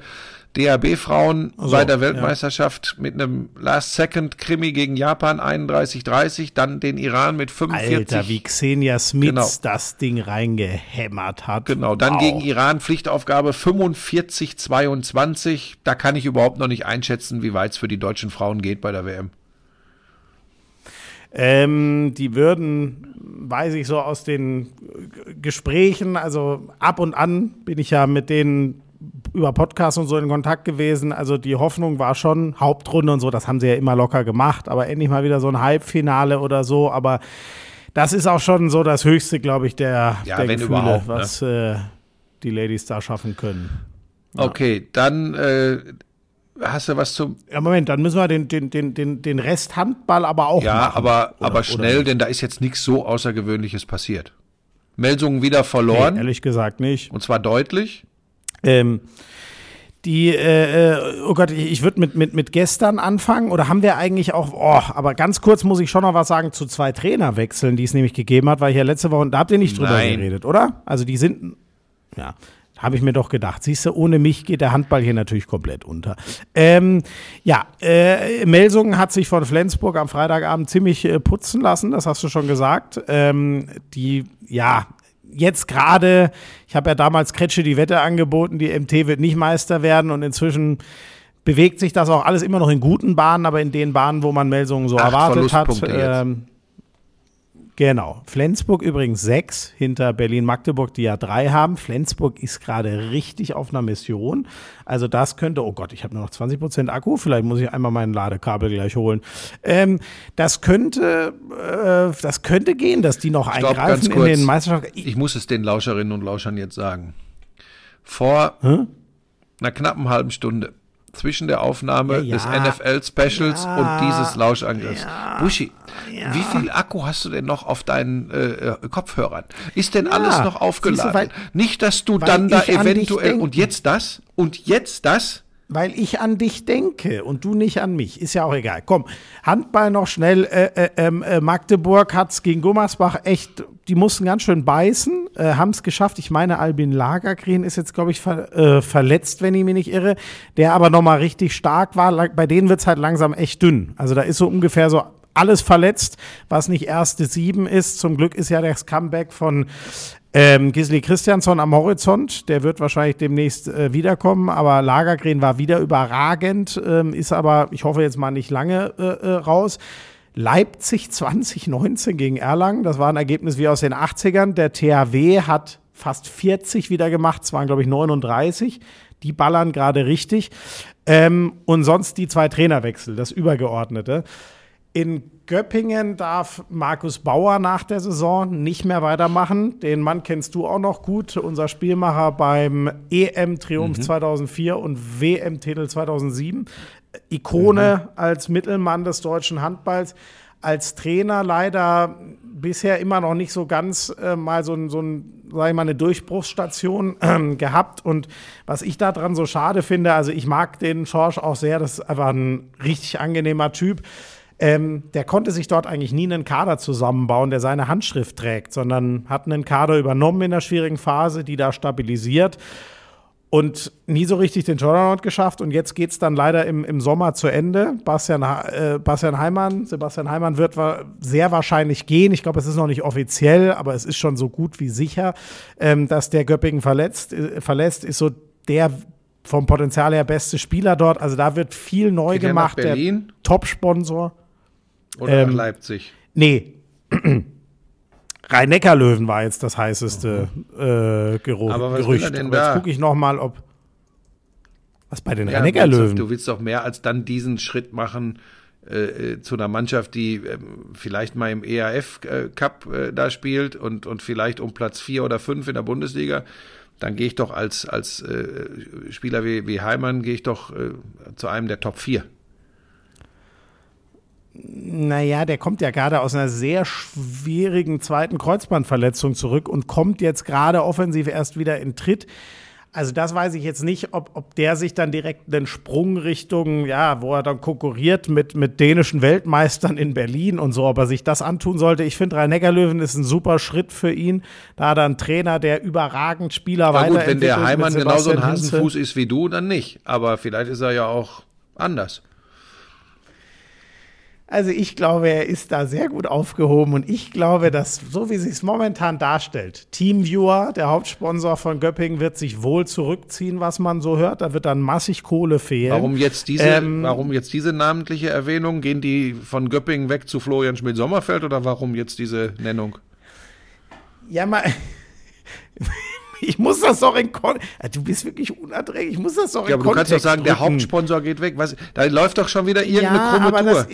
DHB-Frauen Ach so, bei der ja. Weltmeisterschaft mit einem Last-Second-Krimi gegen Japan 31-30, dann den Iran mit 45. Alter, wie Xenia Smith Genau. das Ding reingehämmert hat. Genau, dann Wow. gegen Iran Pflichtaufgabe 45-22. Da kann ich überhaupt noch nicht einschätzen, wie weit es für die deutschen Frauen geht bei der WM. Ähm, die würden, weiß ich so aus den Gesprächen, also ab und an bin ich ja mit denen über Podcasts und so in Kontakt gewesen. Also die Hoffnung war schon, Hauptrunde und so, das haben sie ja immer locker gemacht, aber endlich mal wieder so ein Halbfinale oder so. Aber das ist auch schon so das Höchste, glaube ich, der, Ja, der Gefühle, ne? was äh, die Ladies da schaffen können. Okay, dann äh, hast du was zum. Ja, Moment, dann müssen wir den, den, den, den, den Rest Handball aber auch Ja, machen. aber, Oder- aber schnell, denn da ist jetzt nichts so Außergewöhnliches passiert. Meldungen wieder Nee, verloren. ehrlich gesagt nicht. und zwar deutlich. Ähm, die, äh, äh, oh Gott, ich, ich würde mit, mit, mit gestern anfangen. Oder haben wir eigentlich auch, oh, aber ganz kurz muss ich schon noch was sagen zu zwei Trainerwechseln, die es nämlich gegeben hat, weil ich ja letzte Woche, da habt ihr nicht drüber Nein. geredet, oder? Also die sind, ja, habe ich mir doch gedacht. Siehst du, ohne mich geht der Handball hier natürlich komplett unter. Ähm, ja, äh, Melsungen hat sich von Flensburg am Freitagabend ziemlich äh, putzen lassen, das hast du schon gesagt. Ähm, die, ja, jetzt gerade, ich habe ja damals Kretsche die Wette angeboten, die MT wird nicht Meister werden und inzwischen bewegt sich das auch alles immer noch in guten Bahnen, aber in den Bahnen, wo man Melsungen so Acht erwartet hat. Jetzt. Ähm, Genau. Flensburg übrigens sechs hinter Berlin-Magdeburg, die ja drei haben. Flensburg ist gerade richtig auf einer Mission. Also das könnte, oh Gott, ich habe nur noch 20 Prozent Akku. Vielleicht muss ich einmal mein Ladekabel gleich holen. Ähm, das könnte, äh, das könnte gehen, dass die noch Stopp, eingreifen in den Meisterschaften. Ich muss es den Lauscherinnen und Lauschern jetzt sagen. Vor Hä? einer knappen halben Stunde zwischen der Aufnahme Ja, ja. des NFL-Specials Ja. und dieses Lauschangriffs. Buschi, wie viel Akku hast du denn noch auf deinen äh, äh, Kopfhörern? Ist denn alles noch siehst du, aufgeladen? weil- Nicht, dass du dann da eventuell und jetzt das und jetzt das? Weil ich an dich denke und du nicht an mich. Ist ja auch egal. Komm, Handball noch schnell. Äh, äh, ähm, äh, Magdeburg hat es gegen Gummersbach echt, die mussten ganz schön beißen, äh, haben es geschafft. Ich meine, Albin Lagergren ist jetzt, glaube ich, ver, äh, verletzt, wenn ich mich nicht irre. Der aber nochmal richtig stark war. Bei denen wird es halt langsam echt dünn. Also da ist so ungefähr so alles verletzt, was nicht erste Sieben ist. Zum Glück ist ja das Comeback von ähm, Gisli Christiansson am Horizont, der wird wahrscheinlich demnächst äh, wiederkommen, aber Lagergren war wieder überragend, ähm, ist aber, ich hoffe jetzt mal nicht lange äh, äh, raus. Leipzig 2019 gegen Erlangen, das war ein Ergebnis wie aus den 80ern. Der THW hat fast 40 wieder gemacht, es waren glaube ich 39. Die ballern gerade richtig. Ähm, und sonst die zwei Trainerwechsel, das Übergeordnete. In Göppingen darf Markus Bauer nach der Saison nicht mehr weitermachen. Den Mann kennst du auch noch gut, unser Spielmacher beim EM-Triumph 2004 und WM-Titel 2007. Ikone als Mittelmann des deutschen Handballs. Als Trainer leider bisher immer noch nicht so ganz äh, mal so, so ein, sag ich mal, eine Durchbruchsstation ähm, gehabt. Und was ich daran so schade finde, also ich mag den Schorsch auch sehr, das ist einfach ein richtig angenehmer Typ. Ähm, der konnte sich dort eigentlich nie einen Kader zusammenbauen, der seine Handschrift trägt, sondern hat einen Kader übernommen in der schwierigen Phase, die da stabilisiert und nie so richtig den Turnaround geschafft. Und jetzt geht es dann leider im, im Sommer zu Ende. Bastian, äh, Bastian Heimann, Sebastian Heimann wird wa sehr wahrscheinlich gehen. Ich glaube, es ist noch nicht offiziell, aber es ist schon so gut wie sicher, ähm, dass der Göppingen verletzt, äh, verlässt. Ist so der vom Potenzial her beste Spieler dort. Also da wird viel neu Geht gemacht. Der? Top-Sponsor. Oder Ähm, Leipzig? Nee. Rhein-Neckar-Löwen war jetzt das heißeste äh, Geruch, Aber was will Gerücht. er denn Aber jetzt da? gucke ich noch mal, ob was bei den Ja, Rhein-Neckar-Löwen. Du willst doch mehr als dann diesen Schritt machen äh, äh, zu einer Mannschaft, die ähm, vielleicht mal im EAF äh, Cup äh, da spielt und, und vielleicht um Platz vier oder fünf in der Bundesliga. Dann gehe ich doch als, als äh, Spieler wie, wie Heimann, gehe ich doch äh, zu einem der Top 4. Naja, der kommt ja gerade aus einer sehr schwierigen zweiten Kreuzbandverletzung zurück und kommt jetzt gerade offensiv erst wieder in Tritt. Also das weiß ich jetzt nicht, ob, ob der sich dann direkt einen Sprung Richtung, ja, wo er dann konkurriert mit, mit dänischen Weltmeistern in Berlin und so, ob er sich das antun sollte. Ich finde, Rhein-Neckar-Löwen ist ein super Schritt für ihn. Da hat er einen Trainer, der überragend Spieler Na gut, wenn der Heimann genauso ein. Hasenfuß ist wie du, dann nicht. Aber vielleicht ist er ja auch anders. Also ich glaube, er ist da sehr gut aufgehoben und ich glaube, dass so wie sich es momentan darstellt, Teamviewer, der Hauptsponsor von Göppingen, wird sich wohl zurückziehen, was man so hört. Da wird dann massig Kohle fehlen. Warum jetzt diese, Ähm, warum jetzt diese namentliche Erwähnung? Gehen die von Göppingen weg zu Florian Schmidt-Sommerfeld oder warum jetzt diese Nennung? Ja, mal. Ich muss das doch in Kon Du bist wirklich unerträglich. Ich muss das doch Ja, in aber du kannst doch Kontext sagen, der rücken. Hauptsponsor geht weg. Was, da läuft doch schon wieder irgendeine Ja, krumme Tour. das,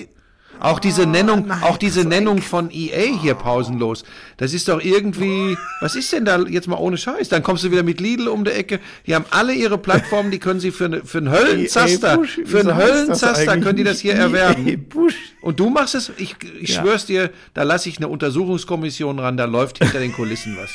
Auch diese Nennung, nein, auch diese Nennung von EA hier pausenlos. Das ist doch irgendwie, was ist denn da jetzt mal ohne Scheiß? Dann kommst du wieder mit Lidl um die Ecke. Die haben alle ihre Plattformen, die können sie für, ne, für einen Höllenzaster, EA Bush, für einen Höllenzaster können die das hier EA erwerben. Und du machst es, ich, ich Ja. schwör's dir, da lasse ich eine Untersuchungskommission ran, da läuft hinter den Kulissen was.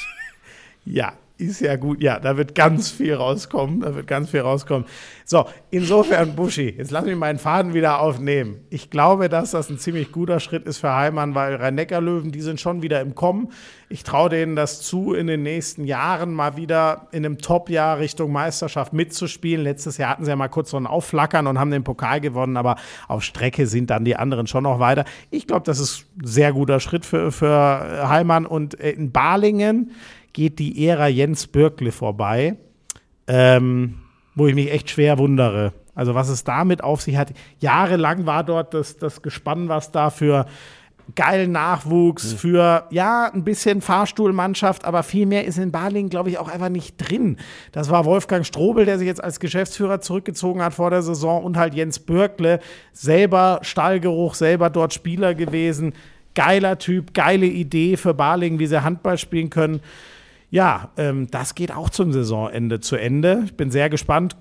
Ja, ist ja gut. Ja, da wird ganz viel rauskommen. Da wird ganz viel rauskommen. So, insofern, Buschi, jetzt lass mich meinen Faden wieder aufnehmen. Ich glaube, dass das ein ziemlich guter Schritt ist für Heimann, weil Rhein-Neckar-Löwen, die sind schon wieder im Kommen. Ich traue denen das zu, in den nächsten Jahren mal wieder in einem Top-Jahr Richtung Meisterschaft mitzuspielen. Letztes Jahr hatten sie ja mal kurz so ein Aufflackern und haben den Pokal gewonnen, aber auf Strecke sind dann die anderen schon noch weiter. Ich glaube, das ist ein sehr guter Schritt für, für Heimann. Und in Balingen geht die Ära Jens Bürkle vorbei, ähm, wo ich mich echt schwer wundere. Also was es damit auf sich hat. Jahrelang war dort das, das Gespann, was da für geilen Nachwuchs, für ja, ein bisschen Fahrstuhlmannschaft, aber viel mehr ist in Balingen, glaube ich, auch einfach nicht drin. Das war Wolfgang Strobel, der sich jetzt als Geschäftsführer zurückgezogen hat vor der Saison und halt Jens Bürkle, selber Stallgeruch, selber dort Spieler gewesen. Geiler Typ, geile Idee für Balingen, wie sie Handball spielen können. Ja, ähm, das geht auch zum Saisonende zu Ende. Ich bin sehr gespannt,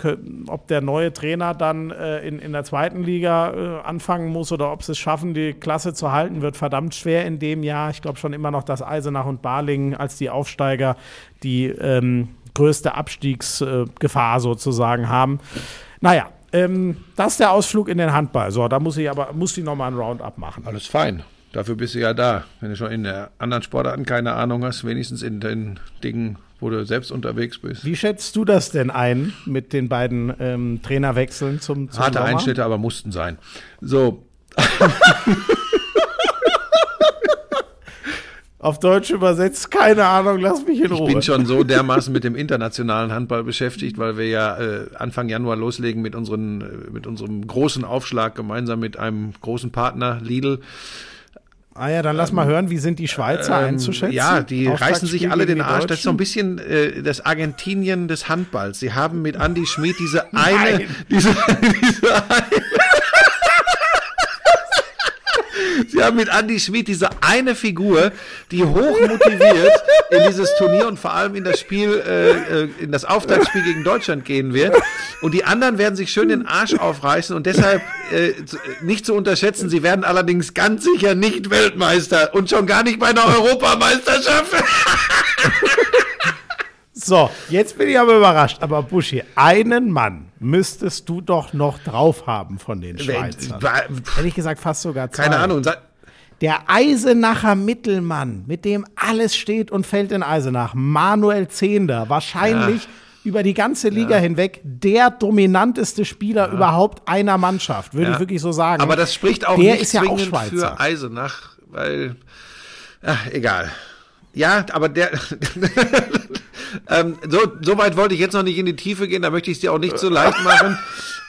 ob der neue Trainer dann äh, in, in der zweiten Liga äh, anfangen muss oder ob sie es schaffen, die Klasse zu halten. Wird verdammt schwer in dem Jahr. Ich glaube schon immer noch, dass Eisenach und Balingen als die Aufsteiger die ähm, größte Abstiegsgefahr sozusagen haben. Naja, ähm, das ist der Ausflug in den Handball. So, da muss ich aber muss ich nochmal ein Roundup machen. Alles fein. Dafür bist du ja da. Wenn du schon in der anderen Sportarten keine Ahnung hast, wenigstens in den Dingen, wo du selbst unterwegs bist. Wie schätzt du das denn ein mit den beiden ähm, Trainerwechseln zum, zum Harte Sommer? Einschnitte, aber mussten sein. So, Auf Deutsch übersetzt, keine Ahnung, lass mich in ich Ruhe. bin schon so dermaßen mit dem internationalen Handball beschäftigt, weil wir ja äh, Anfang Januar loslegen mit, unseren, äh, mit unserem großen Aufschlag gemeinsam mit einem großen Partner, Lidl. Ah ja, dann lass mal hören, wie sind die Schweizer einzuschätzen? Ähm, Ja, die reißen sich alle den Arsch. Das ist so ein bisschen äh, das Argentinien des Handballs. Sie haben mit Andy Schmid diese eine, Nein. diese, diese eine Haben mit Andy Schmid diese eine Figur, die hoch motiviert in dieses Turnier und vor allem in das Spiel, äh, äh, in das Auftaktspiel gegen Deutschland gehen wird. Und die anderen werden sich schön den Arsch aufreißen und deshalb äh, zu- nicht zu unterschätzen. Sie werden allerdings ganz sicher nicht Weltmeister und schon gar nicht bei einer Europameisterschaft. So, jetzt bin ich aber überrascht. Aber Buschi, einen Mann müsstest du doch noch drauf haben von den Schweizern. Ehrlich gesagt fast sogar zwei. Keine Ahnung. Der Eisenacher Mittelmann, mit dem alles steht und fällt in Eisenach, Manuel Zehnder, wahrscheinlich über die ganze Liga hinweg der dominanteste Spieler überhaupt einer Mannschaft, würde Ja. ich wirklich so sagen. Aber das spricht auch der nicht ist ja auch Schweizer. für Eisenach, weil, ach, egal. Ja, aber der, ähm, so, so weit wollte ich jetzt noch nicht in die Tiefe gehen, da möchte ich es dir auch nicht so leicht machen.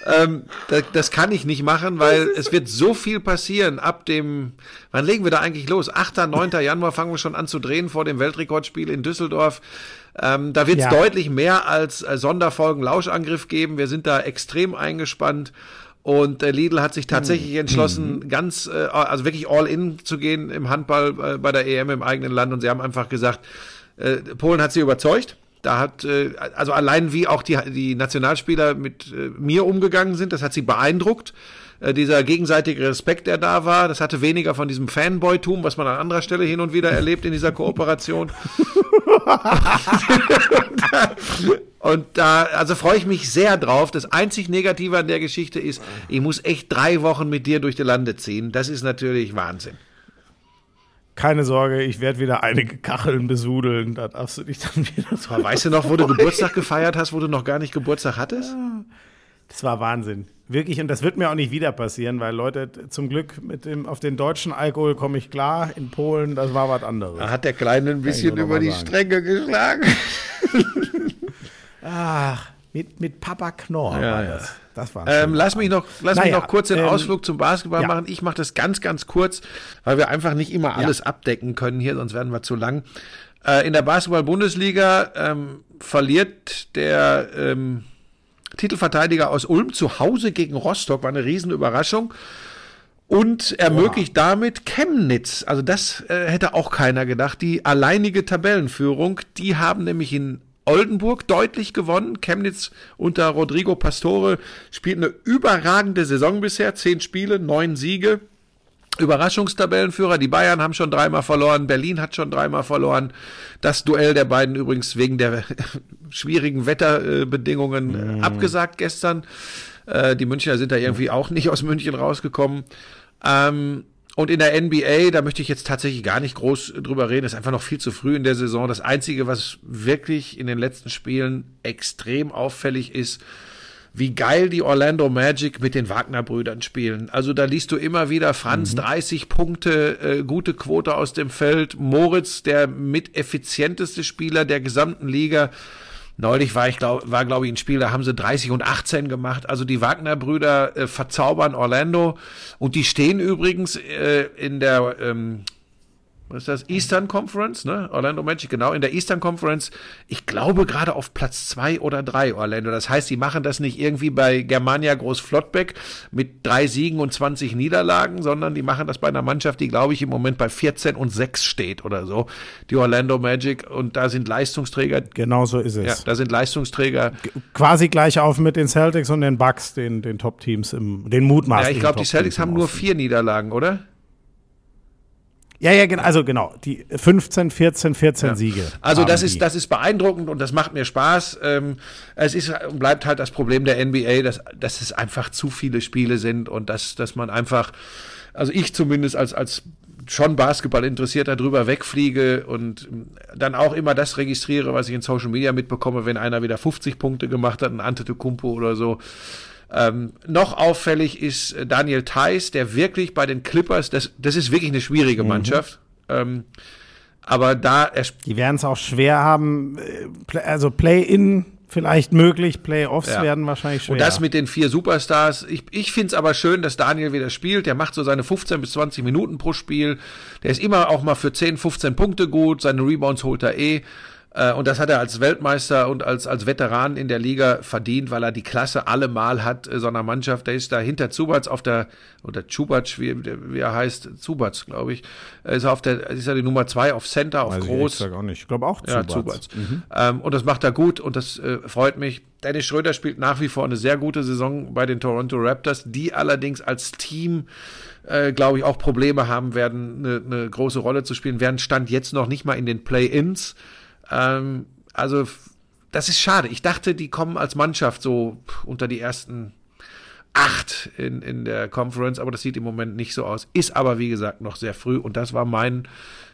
ähm, das, das kann ich nicht machen, weil es wird so viel passieren ab dem, wann legen wir da eigentlich los? 8., 9. Januar fangen wir schon an zu drehen vor dem Weltrekordspiel in Düsseldorf. Ähm, da wird es Ja. deutlich mehr als äh, Sonderfolgen Lauschangriff geben. Wir sind da extrem eingespannt. Und äh, Lidl hat sich tatsächlich entschlossen, ganz, äh, also wirklich all in zu gehen im Handball äh, bei der EM im eigenen Land. Und sie haben einfach gesagt, äh, Polen hat sie überzeugt. Da hat, äh, also allein wie auch die, die Nationalspieler mit äh, mir umgegangen sind, das hat sie beeindruckt. Äh, dieser gegenseitige Respekt, der da war, das hatte weniger von diesem Fanboy-Tum, was man an anderer Stelle hin und wieder erlebt in dieser Kooperation. Und da, also freue ich mich sehr drauf. Das einzig Negative an der Geschichte ist, ich muss echt drei Wochen mit dir durch die Lande ziehen. Das ist natürlich Wahnsinn. Keine Sorge, ich werde wieder einige Kacheln besudeln. Da darfst du dich dann wieder so. Weißt du noch, wo du Geburtstag gefeiert hast, wo du noch gar nicht Geburtstag hattest? Das war Wahnsinn. Wirklich, und das wird mir auch nicht wieder passieren, weil Leute, zum Glück mit dem, auf den deutschen Alkohol komme ich klar. In Polen, das war was anderes. Da hat der Kleine ein bisschen über die sagen. Stränge geschlagen. Ach, mit, mit Papa Knorr Ja, war ja. das. Das war Ähm, lass mich noch, lass mich Naja, noch kurz den ähm, Ausflug zum Basketball ja. machen. Ich mache das ganz, ganz kurz, weil wir einfach nicht immer alles abdecken können hier, sonst werden wir zu lang. Äh, in der Basketball-Bundesliga ähm, verliert der ähm, Titelverteidiger aus Ulm zu Hause gegen Rostock, war eine Riesenüberraschung. Und ermöglicht damit Chemnitz, also das äh, hätte auch keiner gedacht, die alleinige Tabellenführung. Die haben nämlich in Oldenburg deutlich gewonnen. Chemnitz unter Rodrigo Pastore spielt eine überragende Saison bisher. Zehn Spiele, neun Siege. Überraschungstabellenführer. Die Bayern haben schon dreimal verloren. Berlin hat schon dreimal verloren. Das Duell der beiden übrigens wegen der schwierigen Wetterbedingungen äh, abgesagt gestern. Äh, die Münchner sind da irgendwie auch nicht aus München rausgekommen. Ähm, und in der NBA, da möchte ich jetzt tatsächlich gar nicht groß drüber reden, ist einfach noch viel zu früh in der Saison. Das Einzige, was wirklich in den letzten Spielen extrem auffällig ist, wie geil die Orlando Magic mit den Wagner-Brüdern spielen. Also da liest du immer wieder Franz 30 Punkte, äh, gute Quote aus dem Feld, Moritz, der mit effizienteste Spieler der gesamten Liga. Neulich war ich glaub, war glaube ich ein Spiel, da haben sie 30 und 18 gemacht. Also die Wagner-Brüder äh, verzaubern Orlando und die stehen übrigens äh, in der ähm, was ist das? Eastern Conference, ne? Orlando Magic, genau. In der Eastern Conference, ich glaube gerade auf Platz zwei oder drei Orlando. Das heißt, sie machen das nicht irgendwie bei Germania Groß-Flottbeck mit drei Siegen und 20 Niederlagen, sondern die machen das bei einer Mannschaft, die, glaube ich, im Moment bei 14 und 6 steht oder so. Die Orlando Magic. Und da sind Leistungsträger, Genau so ist es. ja, da sind Leistungsträger. Quasi gleich auf mit den Celtics und den Bucks, den, den Top-Teams im, den Ja, mutmaßlichen ich glaube, die Celtics haben nur vier Niederlagen, oder? Ja, ja, genau. Also genau. Die 15, 14, 14 Siege. Also das ist, die. das ist beeindruckend und das macht mir Spaß. Ähm, es ist und bleibt halt das Problem der NBA, dass, dass es einfach zu viele Spiele sind und dass, dass man einfach, also ich zumindest als, als schon Basketball interessierter drüber wegfliege und dann auch immer das registriere, was ich in Social Media mitbekomme, wenn einer wieder 50 Punkte gemacht hat, ein Antetokounmpo oder so. Ähm, noch auffällig ist äh, Daniel Theiss, der wirklich bei den Clippers, das, das ist wirklich eine schwierige Mannschaft. Ähm, aber da, er, Die werden es auch schwer haben. äh, Also Play-in vielleicht möglich. Playoffs Ja. werden wahrscheinlich schwer. Und das mit den vier Superstars. Ich, ich finde es aber schön, dass Daniel wieder spielt. Der macht so seine 15 bis 20 Minuten pro Spiel. Der ist immer auch mal für 10, 15 Punkte gut. Seine Rebounds holt er eh. Äh, Und das hat er als Weltmeister und als, als Veteran in der Liga verdient, weil er die Klasse allemal hat, äh, so einer Mannschaft. Der ist da hinter Zubac auf der, oder Chubac, wie, wie er heißt, Zubac, glaube ich, äh, ist er auf der, ist er die Nummer zwei auf Center, auf Weiß ich groß. ehrlich gesagt auch nicht. Ich glaube auch Ja, Zubats. Zubats. Ähm, und das macht er gut und das äh, freut mich. Dennis Schröder spielt nach wie vor eine sehr gute Saison bei den Toronto Raptors, die allerdings als Team, äh, glaube ich, auch Probleme haben werden, eine, eine große Rolle zu spielen, während Stand jetzt noch nicht mal in den Play-Ins. Ähm, also, das ist schade. Ich dachte, die kommen als Mannschaft so unter die ersten acht in, in der Conference, aber das sieht im Moment nicht so aus. Ist aber, wie gesagt, noch sehr früh und das war mein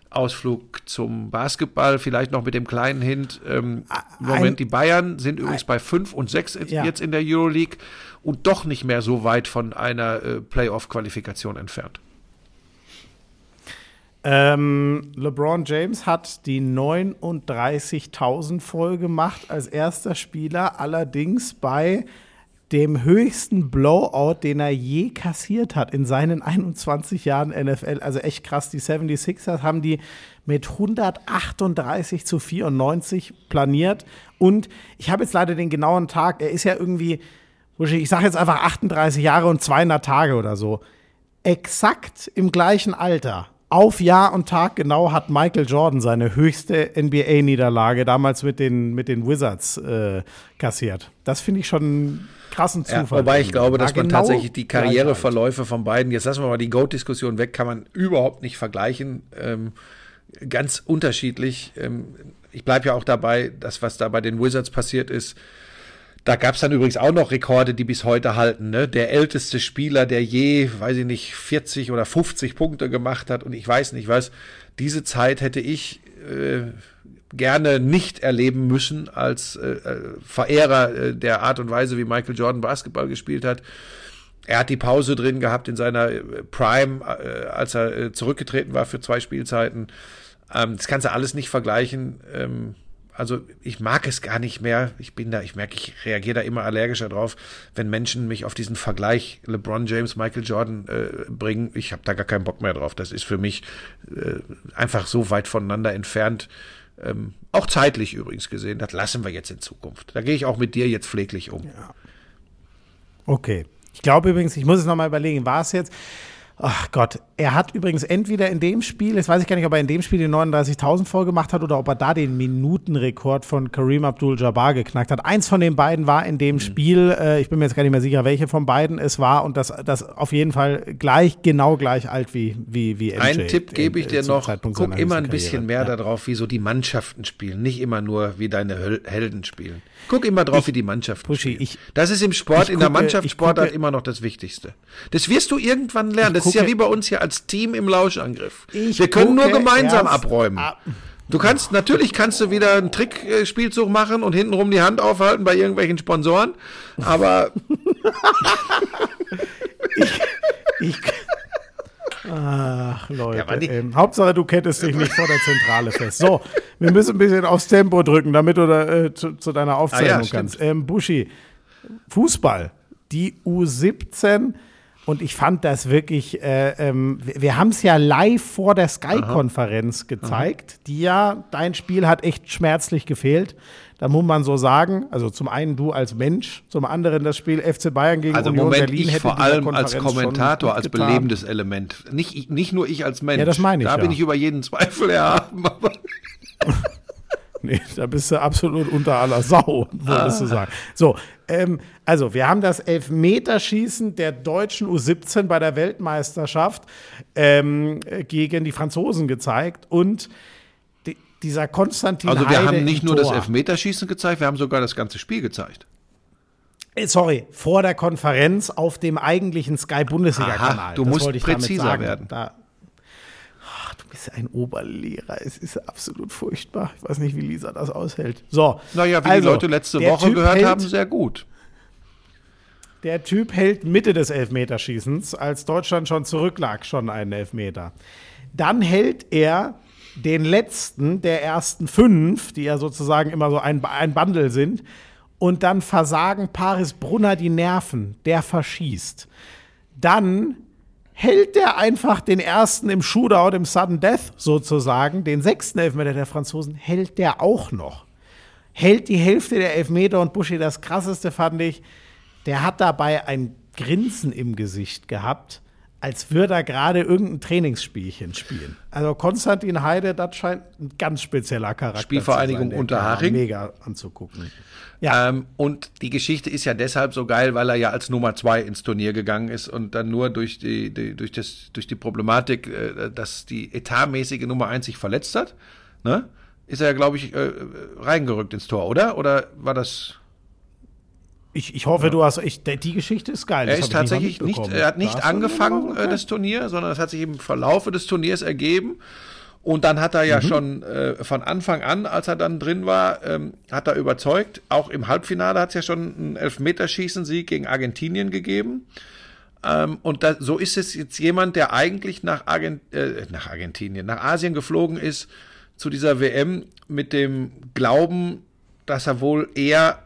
Ausflug zum Basketball, vielleicht noch mit dem kleinen Hint. Ähm, Im Moment, die Bayern sind übrigens bei 5 und 6 Ja. jetzt in der Euroleague und doch nicht mehr so weit von einer äh, Playoff-Qualifikation entfernt. Ähm, LeBron James hat die 39.000 voll gemacht als erster Spieler, allerdings bei dem höchsten Blowout, den er je kassiert hat in seinen 21 Jahren NFL. Also echt krass. Die 76ers haben die mit 138 zu 94 planiert. Und ich habe jetzt leider den genauen Tag. Er ist ja irgendwie, ich sage jetzt einfach 38 Jahre und 200 Tage oder so exakt im gleichen Alter, auf Jahr und Tag genau, hat Michael Jordan seine höchste NBA-Niederlage damals mit den, mit den Wizards äh, kassiert. Das finde ich schon einen krassen Ja, Zufall. wobei ich glaube, dass man genau tatsächlich die. Karriereverläufe von beiden, jetzt lassen wir mal die Goat-Diskussion weg, kann man überhaupt nicht vergleichen. Ähm, ganz unterschiedlich. Ähm, ich bleibe ja auch dabei, das, was da bei den Wizards passiert ist. Da gab es dann übrigens auch noch Rekorde, die bis heute halten. Ne? Der älteste Spieler, der je, weiß ich nicht, 40 oder 50 Punkte gemacht hat und ich weiß nicht was. Diese Zeit hätte ich äh, gerne nicht erleben müssen als äh, äh, Verehrer äh, der Art und Weise, wie Michael Jordan Basketball gespielt hat. Er hat die Pause drin gehabt in seiner äh, Prime, äh, als er äh, zurückgetreten war für zwei Spielzeiten. Ähm, das kannst du alles nicht vergleichen. Ähm, also ich mag es gar nicht mehr. Ich bin da, ich merke, ich reagiere da immer allergischer drauf, wenn Menschen mich auf diesen Vergleich LeBron James, Michael Jordan äh, bringen. Ich habe da gar keinen Bock mehr drauf. Das ist für mich äh, einfach so weit voneinander entfernt. Ähm, auch zeitlich übrigens gesehen. Das lassen wir jetzt in Zukunft. Da gehe ich auch mit dir jetzt pfleglich um. Okay. Ich glaube übrigens, ich muss es nochmal überlegen, war es jetzt. Ach Gott, er hat übrigens entweder in dem Spiel, jetzt weiß ich gar nicht, ob er in dem Spiel die 39.000 voll gemacht hat oder ob er da den Minutenrekord von Kareem Abdul-Jabbar geknackt hat. Eins von den beiden war in Mhm. dem Spiel, äh, ich bin mir jetzt gar nicht mehr sicher, welche von beiden es war und das, das auf jeden Fall gleich, genau gleich alt wie, wie, wie MJ. Einen Tipp gebe ich in- dir noch. Zeitpunkt Guck immer ein bisschen Karriere. mehr darauf, wie so die Mannschaften spielen. Nicht immer nur, wie deine Helden spielen. Guck immer drauf, wie die Mannschaften Puschi, ich- das ist im Sport, ich in der gucke- Mannschaftssportart ich gucke- immer noch das Wichtigste. Das wirst du irgendwann lernen. Das ist ja gucke- wie bei uns hier als Team im Lauschangriff. Ich Wir können nur gucke gemeinsam erst abräumen. ab- Du kannst, natürlich kannst du wieder einen Trickspielzug machen und hintenrum die Hand aufhalten bei irgendwelchen Sponsoren, aber Ich, Ach, Leute. Ja, ähm, Hauptsache, du kettest dich nicht vor der Zentrale fest. So, wir müssen ein bisschen aufs Tempo drücken, damit du da, äh, zu, zu deiner Aufzeichnung Ah ja, kannst. Ähm, Buschi, Fußball, die U17. Und ich fand das wirklich, äh, ähm, wir, wir haben es ja live vor der Sky-Konferenz gezeigt, die ja, dein Spiel hat echt schmerzlich gefehlt. Da muss man so sagen. Also zum einen du als Mensch, zum anderen das Spiel FC Bayern gegen Also Union Moment, Berlin. ich hätte vor allem als Konferenz Kommentator, als belebendes Element. Nicht, ich- nicht nur ich als Mensch. Ja, das meine ich, Da bin ja. ich über jeden Zweifel erhaben. Aber Nee, da bist du absolut unter aller Sau, würdest du sagen. So, ähm, also wir haben das Elfmeterschießen der deutschen U17 bei der Weltmeisterschaft ähm, äh, gegen die Franzosen gezeigt und dieser Konstantin also wir Heide haben nicht nur das Tor. Elfmeterschießen gezeigt, wir haben sogar das ganze Spiel gezeigt. Äh, Sorry, vor der Konferenz auf dem eigentlichen Sky-Bundesliga-Kanal. Aha, du Das musst ich präziser sagen. werden. Da, Ach, du bist ein Oberlehrer. Es ist absolut furchtbar. Ich weiß nicht, wie Lisa das aushält. So. Naja, wie also, die Leute letzte Woche Typ gehört hält, haben, sehr gut. Der Typ hält Mitte des Elfmeterschießens, als Deutschland schon zurücklag, schon einen Elfmeter. Dann hält er den letzten der ersten fünf, die ja sozusagen immer so ein, ein Bundle sind. und dann versagen Paris Brunner die Nerven, der verschießt. Dann hält der einfach den ersten im Shootout, im Sudden Death sozusagen, den sechsten Elfmeter der Franzosen, hält der auch noch. Hält die Hälfte der Elfmeter und Buschi, das krasseste fand ich, der hat dabei ein Grinsen im Gesicht gehabt, als würde er gerade irgendein Trainingsspielchen spielen. Also Konstantin Heide, das scheint ein ganz spezieller Charakter Spielvereinigung zu sein. Unterhaching. Mega anzugucken. Ja, Ähm, und die Geschichte ist ja deshalb so geil, weil er ja als Nummer zwei ins Turnier gegangen ist und dann nur durch die, die, durch das, durch die Problematik, äh, dass die etatmäßige Nummer eins sich verletzt hat, ne? Ist er ja, glaube ich, äh, reingerückt ins Tor, oder? Oder war das. Ich, ich hoffe, du hast. Ich, die Geschichte ist geil. Er ist tatsächlich nicht, er hat nicht angefangen, okay. äh, das Turnier, sondern es hat sich im Verlaufe des Turniers ergeben. Und dann hat er ja Mhm. schon äh, von Anfang an, als er dann drin war, ähm, hat er überzeugt. Auch im Halbfinale hat es ja schon einen Elfmeterschießen-Sieg gegen Argentinien gegeben. Ähm, und da, so ist es jetzt jemand, der eigentlich nach, Argent äh, nach Argentinien, nach Asien geflogen ist zu dieser WM mit dem Glauben, dass er wohl eher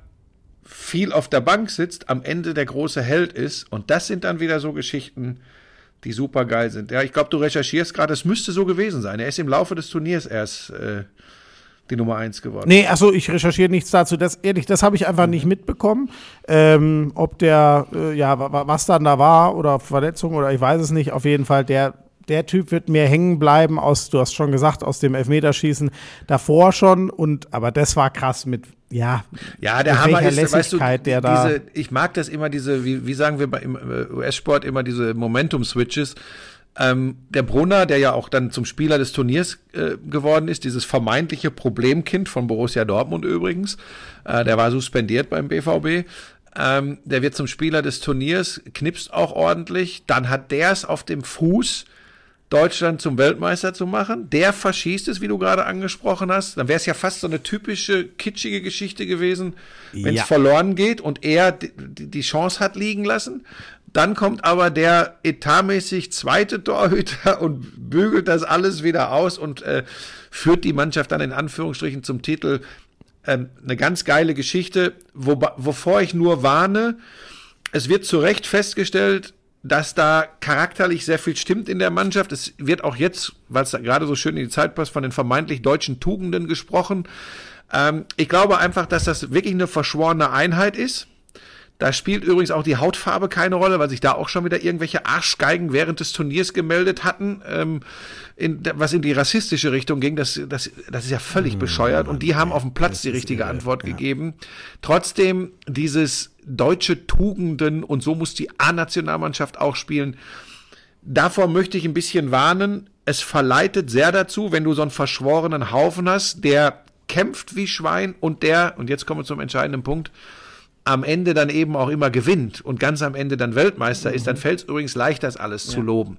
viel auf der Bank sitzt, am Ende der große Held ist. Und das sind dann wieder so Geschichten, die super geil sind. Ja, ich glaube, du recherchierst gerade, es müsste so gewesen sein. Er ist im Laufe des Turniers erst äh, die Nummer eins geworden. Nee, achso, ich recherchiere nichts dazu. Das, ehrlich, das habe ich einfach nicht mitbekommen. Ähm, ob der, äh, ja, wa- wa- was dann da war oder Verletzung oder ich weiß es nicht. Auf jeden Fall, der, der Typ wird mir hängen bleiben aus, du hast schon gesagt, aus dem Elfmeterschießen davor schon. Und, aber das war krass mit, ja, Ja, der Hammer ist, weißt du, diese, ich mag das immer, diese, wie, wie sagen wir bei- im äh, US-Sport immer diese Momentum-Switches. Ähm, der Brunner, der ja auch dann zum Spieler des Turniers äh, geworden ist, dieses vermeintliche Problemkind von Borussia Dortmund übrigens, äh, der war suspendiert beim BVB. Ähm, der wird zum Spieler des Turniers, knipst auch ordentlich. Dann hat der es auf dem Fuß, Deutschland zum Weltmeister zu machen. Der verschießt es, wie du gerade angesprochen hast. Dann wäre es ja fast so eine typische kitschige Geschichte gewesen, wenn es Ja. verloren geht und er die, Chance hat liegen lassen. Dann kommt aber der etatmäßig zweite Torhüter und bügelt das alles wieder aus und äh, führt die Mannschaft dann in Anführungsstrichen zum Titel. Ähm, eine ganz geile Geschichte, wo, wovor ich nur warne, es wird zu Recht festgestellt, dass da charakterlich sehr viel stimmt in der Mannschaft. Es wird auch jetzt, weil es gerade so schön in die Zeit passt, von den vermeintlich deutschen Tugenden gesprochen. Ähm, ich glaube einfach, dass das wirklich eine verschworene Einheit ist. Da spielt übrigens auch die Hautfarbe keine Rolle, weil sich da auch schon wieder irgendwelche Arschgeigen während des Turniers gemeldet hatten, ähm, in, was in die rassistische Richtung ging. Das, das, das ist ja völlig bescheuert. Und die haben auf dem Platz die richtige Antwort gegeben. Trotzdem dieses deutsche Tugenden und so muss die A-Nationalmannschaft auch spielen. Davor möchte ich ein bisschen warnen. Es verleitet sehr dazu, wenn du so einen verschworenen Haufen hast, der kämpft wie Schwein und der, und jetzt kommen wir zum entscheidenden Punkt, am Ende dann eben auch immer gewinnt und ganz am Ende dann Weltmeister ist, dann fällt es übrigens leicht, das alles zu loben.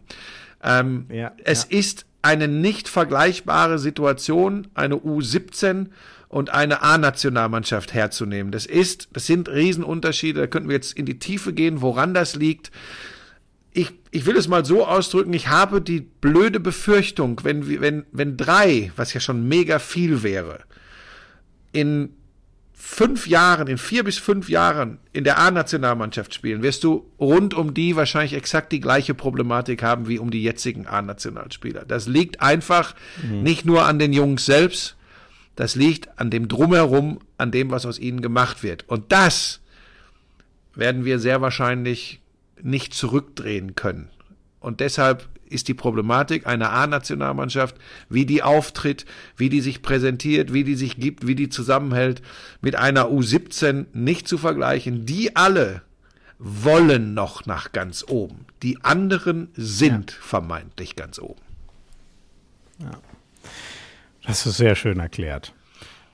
Ähm, Ja, es ist eine nicht vergleichbare Situation, eine U17 und eine A-Nationalmannschaft herzunehmen. Das ist, das sind Riesenunterschiede. Da könnten wir jetzt in die Tiefe gehen, woran das liegt. Ich, ich will es mal so ausdrücken, ich habe die blöde Befürchtung, wenn, wir- wenn, wenn drei, was ja schon mega viel wäre, in fünf Jahren, in vier bis fünf Jahren in der A-Nationalmannschaft spielen, wirst du rund um die wahrscheinlich exakt die gleiche Problematik haben wie um die jetzigen A-Nationalspieler. Das liegt einfach nicht nur an den Jungs selbst, das liegt an dem Drumherum, an dem, was aus ihnen gemacht wird. Und das werden wir sehr wahrscheinlich nicht zurückdrehen können. Und deshalb ist die Problematik einer A-Nationalmannschaft, wie die auftritt, wie die sich präsentiert, wie die sich gibt, wie die zusammenhält, mit einer U17 nicht zu vergleichen. Die alle wollen noch nach ganz oben. Die anderen sind vermeintlich ganz oben. Das ist sehr schön erklärt.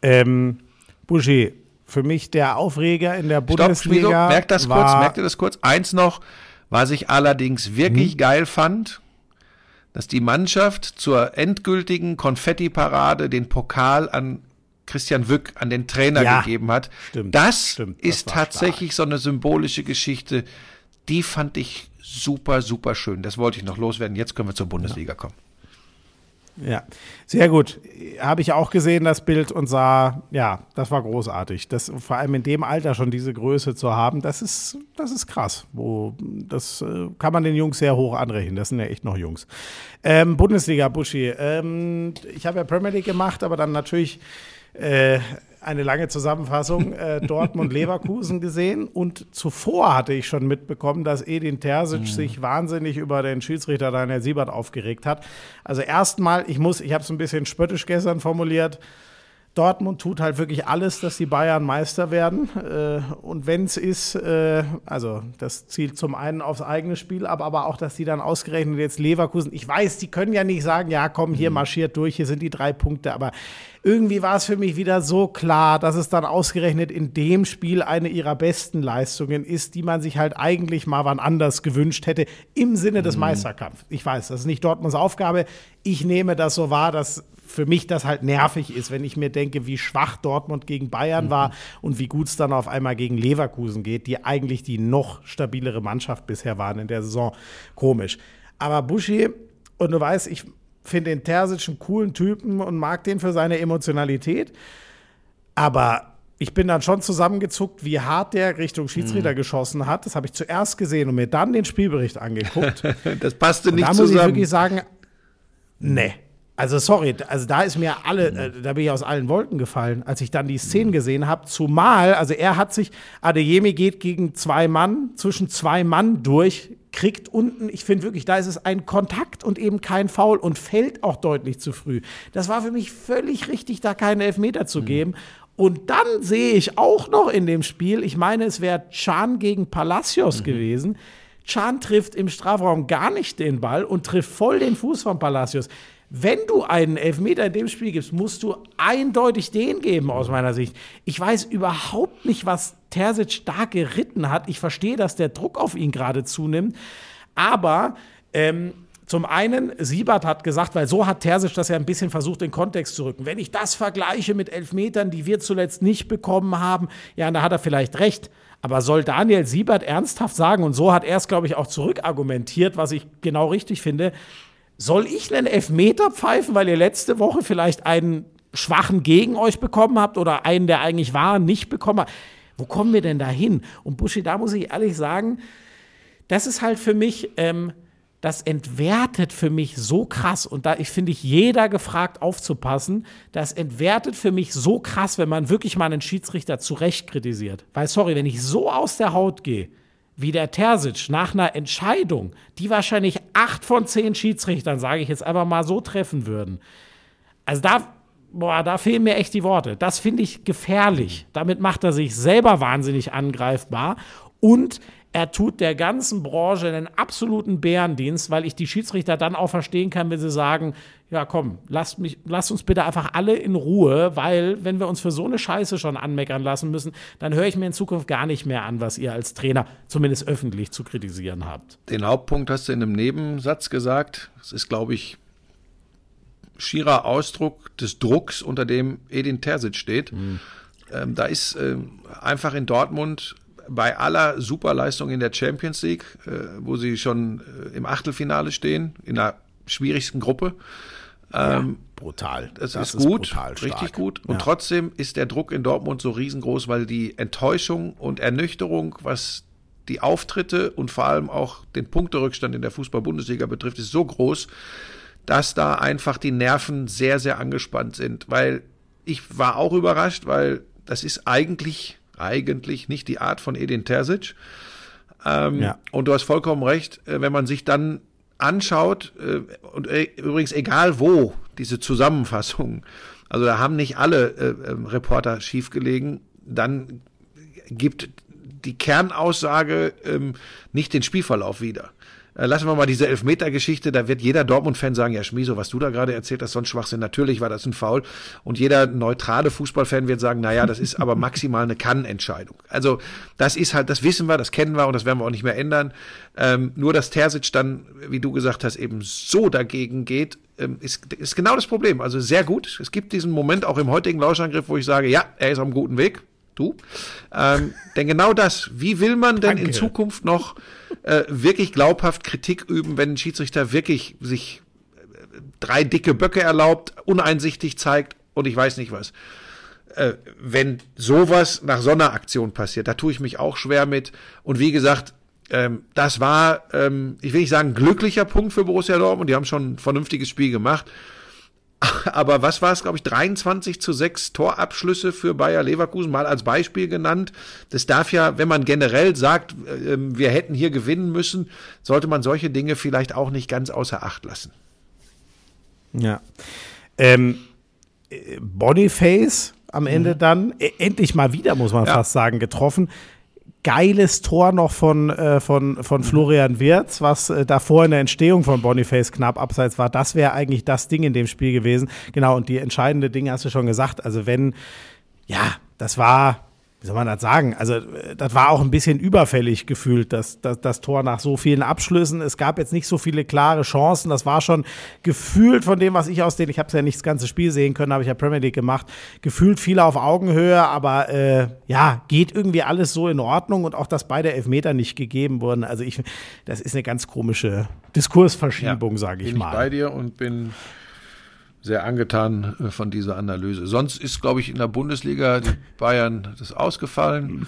Ähm, Buschi, für mich der Aufreger in der Stopp, Bundesliga. Schmizo, merkt das kurz, merkt ihr das kurz? Eins noch, was ich allerdings wirklich Mhm. geil fand, dass die Mannschaft zur endgültigen Konfetti-Parade den Pokal an Christian Wück, an den Trainer Ja, gegeben hat. stimmt, das stimmt, das ist war tatsächlich so eine symbolische Geschichte. Die fand ich super, super schön. Das wollte ich noch loswerden. Jetzt können wir zur Bundesliga kommen. Ja, sehr gut. Habe ich auch gesehen, das Bild, und sah, ja, das war großartig. Das, vor allem in dem Alter schon diese Größe zu haben, das ist, das ist krass. Wo, das äh, kann man den Jungs sehr hoch anrechnen. Das sind ja echt noch Jungs. Ähm, Bundesliga, Buschi. Ähm, ich habe ja Premier League gemacht, aber dann natürlich äh, eine lange Zusammenfassung äh, Dortmund-Leverkusen gesehen und zuvor hatte ich schon mitbekommen, dass Edin Terzic sich wahnsinnig über den Schiedsrichter Daniel Siebert aufgeregt hat. Also erstmal, ich muss, ich habe es ein bisschen spöttisch gestern formuliert, Dortmund tut halt wirklich alles, dass die Bayern Meister werden. Äh, und wenn es ist, äh, also das zielt zum einen aufs eigene Spiel ab, aber auch, dass die dann ausgerechnet jetzt Leverkusen, ich weiß, die können ja nicht sagen, ja komm, hier marschiert durch, hier sind die drei Punkte, aber irgendwie war es für mich wieder so klar, dass es dann ausgerechnet in dem Spiel eine ihrer besten Leistungen ist, die man sich halt eigentlich mal wann anders gewünscht hätte, im Sinne des Meisterkampfs. Ich weiß, das ist nicht Dortmunds Aufgabe. Ich nehme das so wahr, dass für mich das halt nervig ist, wenn ich mir denke, wie schwach Dortmund gegen Bayern war und wie gut es dann auf einmal gegen Leverkusen geht, die eigentlich die noch stabilere Mannschaft bisher waren in der Saison. Komisch. Aber Buschi, und du weißt, ich finde den Terzic einen coolen Typen und mag den für seine Emotionalität. Aber ich bin dann schon zusammengezuckt, wie hart der Richtung Schiedsrichter geschossen hat. Das habe ich zuerst gesehen und mir dann den Spielbericht angeguckt. Das passte nicht da muss ich zusammen. wirklich sagen, nee. Also sorry, also da ist mir alle, äh, da bin ich aus allen Wolken gefallen, als ich dann die Szenen gesehen habe. Zumal, also er hat sich, Adeyemi geht gegen zwei Mann, zwischen zwei Mann durch, kriegt unten, ich finde wirklich, da ist es ein Kontakt und eben kein Foul und fällt auch deutlich zu früh. Das war für mich völlig richtig, da keinen Elfmeter zu geben. Und dann sehe ich auch noch in dem Spiel, ich meine, es wäre Chan gegen Palacios gewesen. Chan trifft im Strafraum gar nicht den Ball und trifft voll den Fuß von Palacios. Wenn du einen Elfmeter in dem Spiel gibst, musst du eindeutig den geben, aus meiner Sicht. Ich weiß überhaupt nicht, was Terzic da geritten hat. Ich verstehe, dass der Druck auf ihn gerade zunimmt. Aber ähm, zum einen, Siebert hat gesagt, weil so hat Terzic das ja ein bisschen versucht, in Kontext zu rücken. Wenn ich das vergleiche mit Elfmetern, die wir zuletzt nicht bekommen haben, ja, da hat er vielleicht recht. Aber soll Daniel Siebert ernsthaft sagen, und so hat er es, glaube ich, auch zurückargumentiert, was ich genau richtig finde, soll ich einen Elfmeter pfeifen, weil ihr letzte Woche vielleicht einen schwachen gegen euch bekommen habt oder einen, der eigentlich war, nicht bekommen habt? Wo kommen wir denn da hin? Und Buschi, da muss ich ehrlich sagen, das ist halt für mich, ähm, das entwertet für mich so krass. Und da ich finde ich jeder gefragt aufzupassen, das entwertet für mich so krass, wenn man wirklich mal einen Schiedsrichter zurecht kritisiert. Weil, sorry, wenn ich so aus der Haut gehe, wie der Terzic nach einer Entscheidung, die wahrscheinlich acht von zehn Schiedsrichtern, sage ich jetzt einfach mal so, treffen würden. Also da, boah, da fehlen mir echt die Worte. Das finde ich gefährlich. Damit macht er sich selber wahnsinnig angreifbar und er tut der ganzen Branche einen absoluten Bärendienst, weil ich die Schiedsrichter dann auch verstehen kann, wenn sie sagen, ja komm, lasst, mich, lasst uns bitte einfach alle in Ruhe, weil wenn wir uns für so eine Scheiße schon anmeckern lassen müssen, dann höre ich mir in Zukunft gar nicht mehr an, was ihr als Trainer zumindest öffentlich zu kritisieren habt. Den Hauptpunkt hast du in einem Nebensatz gesagt. Es ist, glaube ich, schierer Ausdruck des Drucks, unter dem Edin Terzic steht. Ähm, da ist ähm, einfach in Dortmund bei aller Superleistung in der Champions League, äh, wo sie schon äh, im Achtelfinale stehen, in der schwierigsten Gruppe. Ähm, brutal. das, ist gut, richtig gut. Und Ja. trotzdem ist der Druck in Dortmund so riesengroß, weil die Enttäuschung und Ernüchterung, was die Auftritte und vor allem auch den Punkterückstand in der Fußball-Bundesliga betrifft, ist so groß, dass da einfach die Nerven sehr, sehr angespannt sind. Weil ich war auch überrascht, weil das ist eigentlich, eigentlich nicht die Art von Edin Terzic. Ähm, Ja. Und du hast vollkommen recht, äh, wenn man sich dann anschaut, äh, und äh, übrigens egal wo, diese Zusammenfassung, also da haben nicht alle äh, ähm, Reporter schiefgelegen, dann gibt die Kernaussage ähm, nicht den Spielverlauf wieder. Äh, Lassen wir mal diese Elfmeter-Geschichte, da wird jeder Dortmund-Fan sagen, ja Schmieso, was du da gerade erzählt hast, so ein Schwachsinn, natürlich war das ein Foul. Und jeder neutrale Fußballfan wird sagen, naja, das ist aber maximal eine Kann-Entscheidung. Also das ist halt, das wissen wir, das kennen wir und das werden wir auch nicht mehr ändern. Ähm, nur, dass Terzic dann, wie du gesagt hast, eben so dagegen geht, ähm, ist, ist genau das Problem. Also sehr gut. Es gibt diesen Moment auch im heutigen Lauschangriff, wo ich sage, ja, er ist auf einem guten Weg. Du. Ähm, denn genau das, wie will man denn in Danke. Zukunft noch äh, wirklich glaubhaft Kritik üben, wenn ein Schiedsrichter wirklich sich äh, drei dicke Böcke erlaubt, uneinsichtig zeigt und ich weiß nicht was. Äh, wenn sowas nach so einer Aktion passiert, da tue ich mich auch schwer mit. Und wie gesagt, ähm, das war, ähm, ich will nicht sagen, glücklicher Punkt für Borussia Dortmund. Die haben schon ein vernünftiges Spiel gemacht. Aber was war es, glaube ich, 23 zu 6 Torabschlüsse für Bayer Leverkusen, mal als Beispiel genannt. Das darf ja, wenn man generell sagt, äh, wir hätten hier gewinnen müssen, sollte man solche Dinge vielleicht auch nicht ganz außer Acht lassen. Ja. Ähm, äh, Boniface am Ende dann, äh, endlich mal wieder, muss man Ja. fast sagen, getroffen. Geiles Tor noch von, äh, von, von Florian Wirz, was äh, davor in der Entstehung von Boniface knapp abseits war. Das wäre eigentlich das Ding in dem Spiel gewesen. Genau, und die entscheidende Dinge hast du schon gesagt. Also wenn, ja, das war, wie soll man das sagen? Also, äh, das war auch ein bisschen überfällig gefühlt, das, das, das Tor nach so vielen Abschlüssen. Es gab jetzt nicht so viele klare Chancen. Das war schon gefühlt von dem, was ich aus den, ich habe es ja nicht das ganze Spiel sehen können, habe ich ja Premier League gemacht, gefühlt viel auf Augenhöhe, aber äh, ja, geht irgendwie alles so in Ordnung und auch, dass beide Elfmeter nicht gegeben wurden. Also, ich, das ist eine ganz komische Diskursverschiebung, sage ich bin mal. ich bei dir und bin sehr angetan äh, von dieser Analyse. Sonst ist, glaube ich, in der Bundesliga die Bayern das ausgefallen.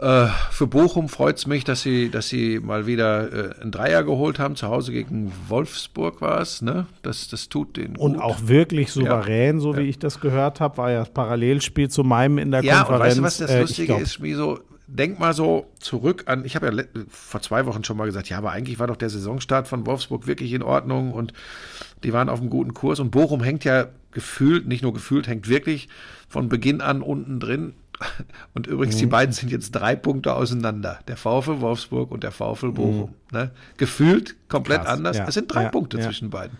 Äh, für Bochum freut es mich, dass sie, dass sie mal wieder äh, einen Dreier geholt haben. Zu Hause gegen Wolfsburg war es. Ne? Das, das tut den Und gut. auch wirklich souverän, so wie Ja. ich das gehört habe, war ja das Parallelspiel zu meinem in der Ja, und Konferenz. weißt du, was das Äh, Lustige glaub, ist, Schmieso? Denk mal so zurück an, ich habe ja vor zwei Wochen schon mal gesagt, ja, aber eigentlich war doch der Saisonstart von Wolfsburg wirklich in Ordnung und die waren auf einem guten Kurs und Bochum hängt ja gefühlt, nicht nur gefühlt, hängt wirklich von Beginn an unten drin. Und übrigens, Mhm. die beiden sind jetzt drei Punkte auseinander. Der VfL Wolfsburg und der VfL Bochum. Ne? Gefühlt komplett Mhm. Krass, anders. ja, Es sind drei ja, Punkte ja. zwischen beiden.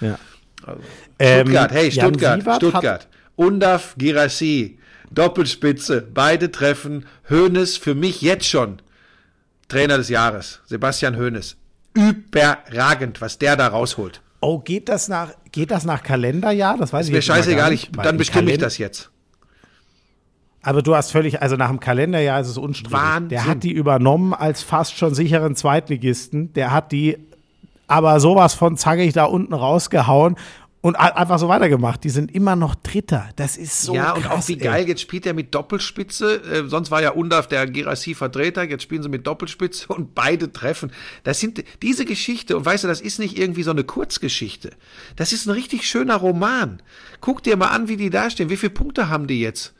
Ja. Also, Ähm, Stuttgart, hey, Jan Stuttgart, hat- Stuttgart. Undaf, Girassi, Doppelspitze, beide treffen. Hoeneß für mich jetzt schon Trainer des Jahres. Sebastian Hoeneß. Überragend, was der da rausholt. Oh, geht das nach, geht das nach Kalenderjahr? Das weiß Ist ich mir scheißegal, nicht, ich, dann im bestimme ich Kalend- das jetzt. Aber du hast völlig, also nach dem Kalenderjahr ist es unstrittig. Wahnsinn. Der hat die übernommen als fast schon sicheren Zweitligisten. Der hat die aber sowas von zackig da unten rausgehauen und einfach so weitergemacht. Die sind immer noch Dritter. Das ist so ja, krass. und auch wie ey. geil, jetzt spielt er mit Doppelspitze. Äh, sonst war ja Undaf der Girassi-Vertreter, jetzt spielen sie mit Doppelspitze und beide treffen. Das sind diese Geschichte, und weißt du, das ist nicht irgendwie so eine Kurzgeschichte. Das ist ein richtig schöner Roman. Guck dir mal an, wie die da stehen. Wie viele Punkte haben die jetzt?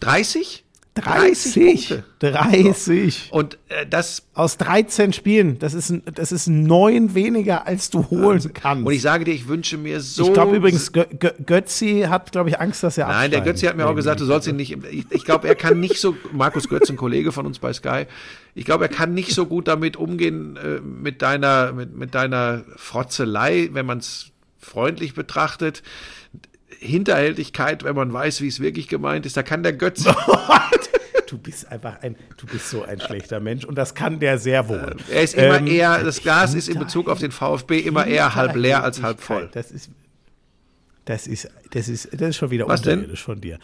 30? 30. Punkte. 30. Und äh, das Aus 13 Spielen. Das ist, ein, das ist neun weniger, als du holen kannst. und ich sage dir, ich wünsche mir so. ich glaube übrigens, Gö Gö Götzi hat, glaube ich, Angst, dass er Nein, der Götze hat mir auch gesagt, du sollst ihn nicht. Ich, ich glaube, er kann nicht so. Markus Götz, ein Kollege von uns bei Sky. Ich glaube, er kann nicht so gut damit umgehen äh, mit deiner mit, mit deiner Frotzelei, wenn man es freundlich betrachtet. Hinterhältigkeit, wenn man weiß, wie es wirklich gemeint ist. Da kann der Götze. Du bist einfach ein, du bist so ein schlechter Mensch und das kann der sehr wohl. Er ist immer Ähm, eher. Das Glas ist in Bezug auf den VfB immer eher halb leer als halb voll. Das ist, das ist, das ist, das ist schon wieder Was unterirdisch von dir.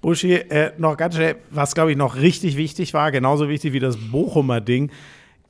Buschi, äh, noch ganz schnell, was glaube ich noch richtig wichtig war, genauso wichtig wie das Bochumer Ding.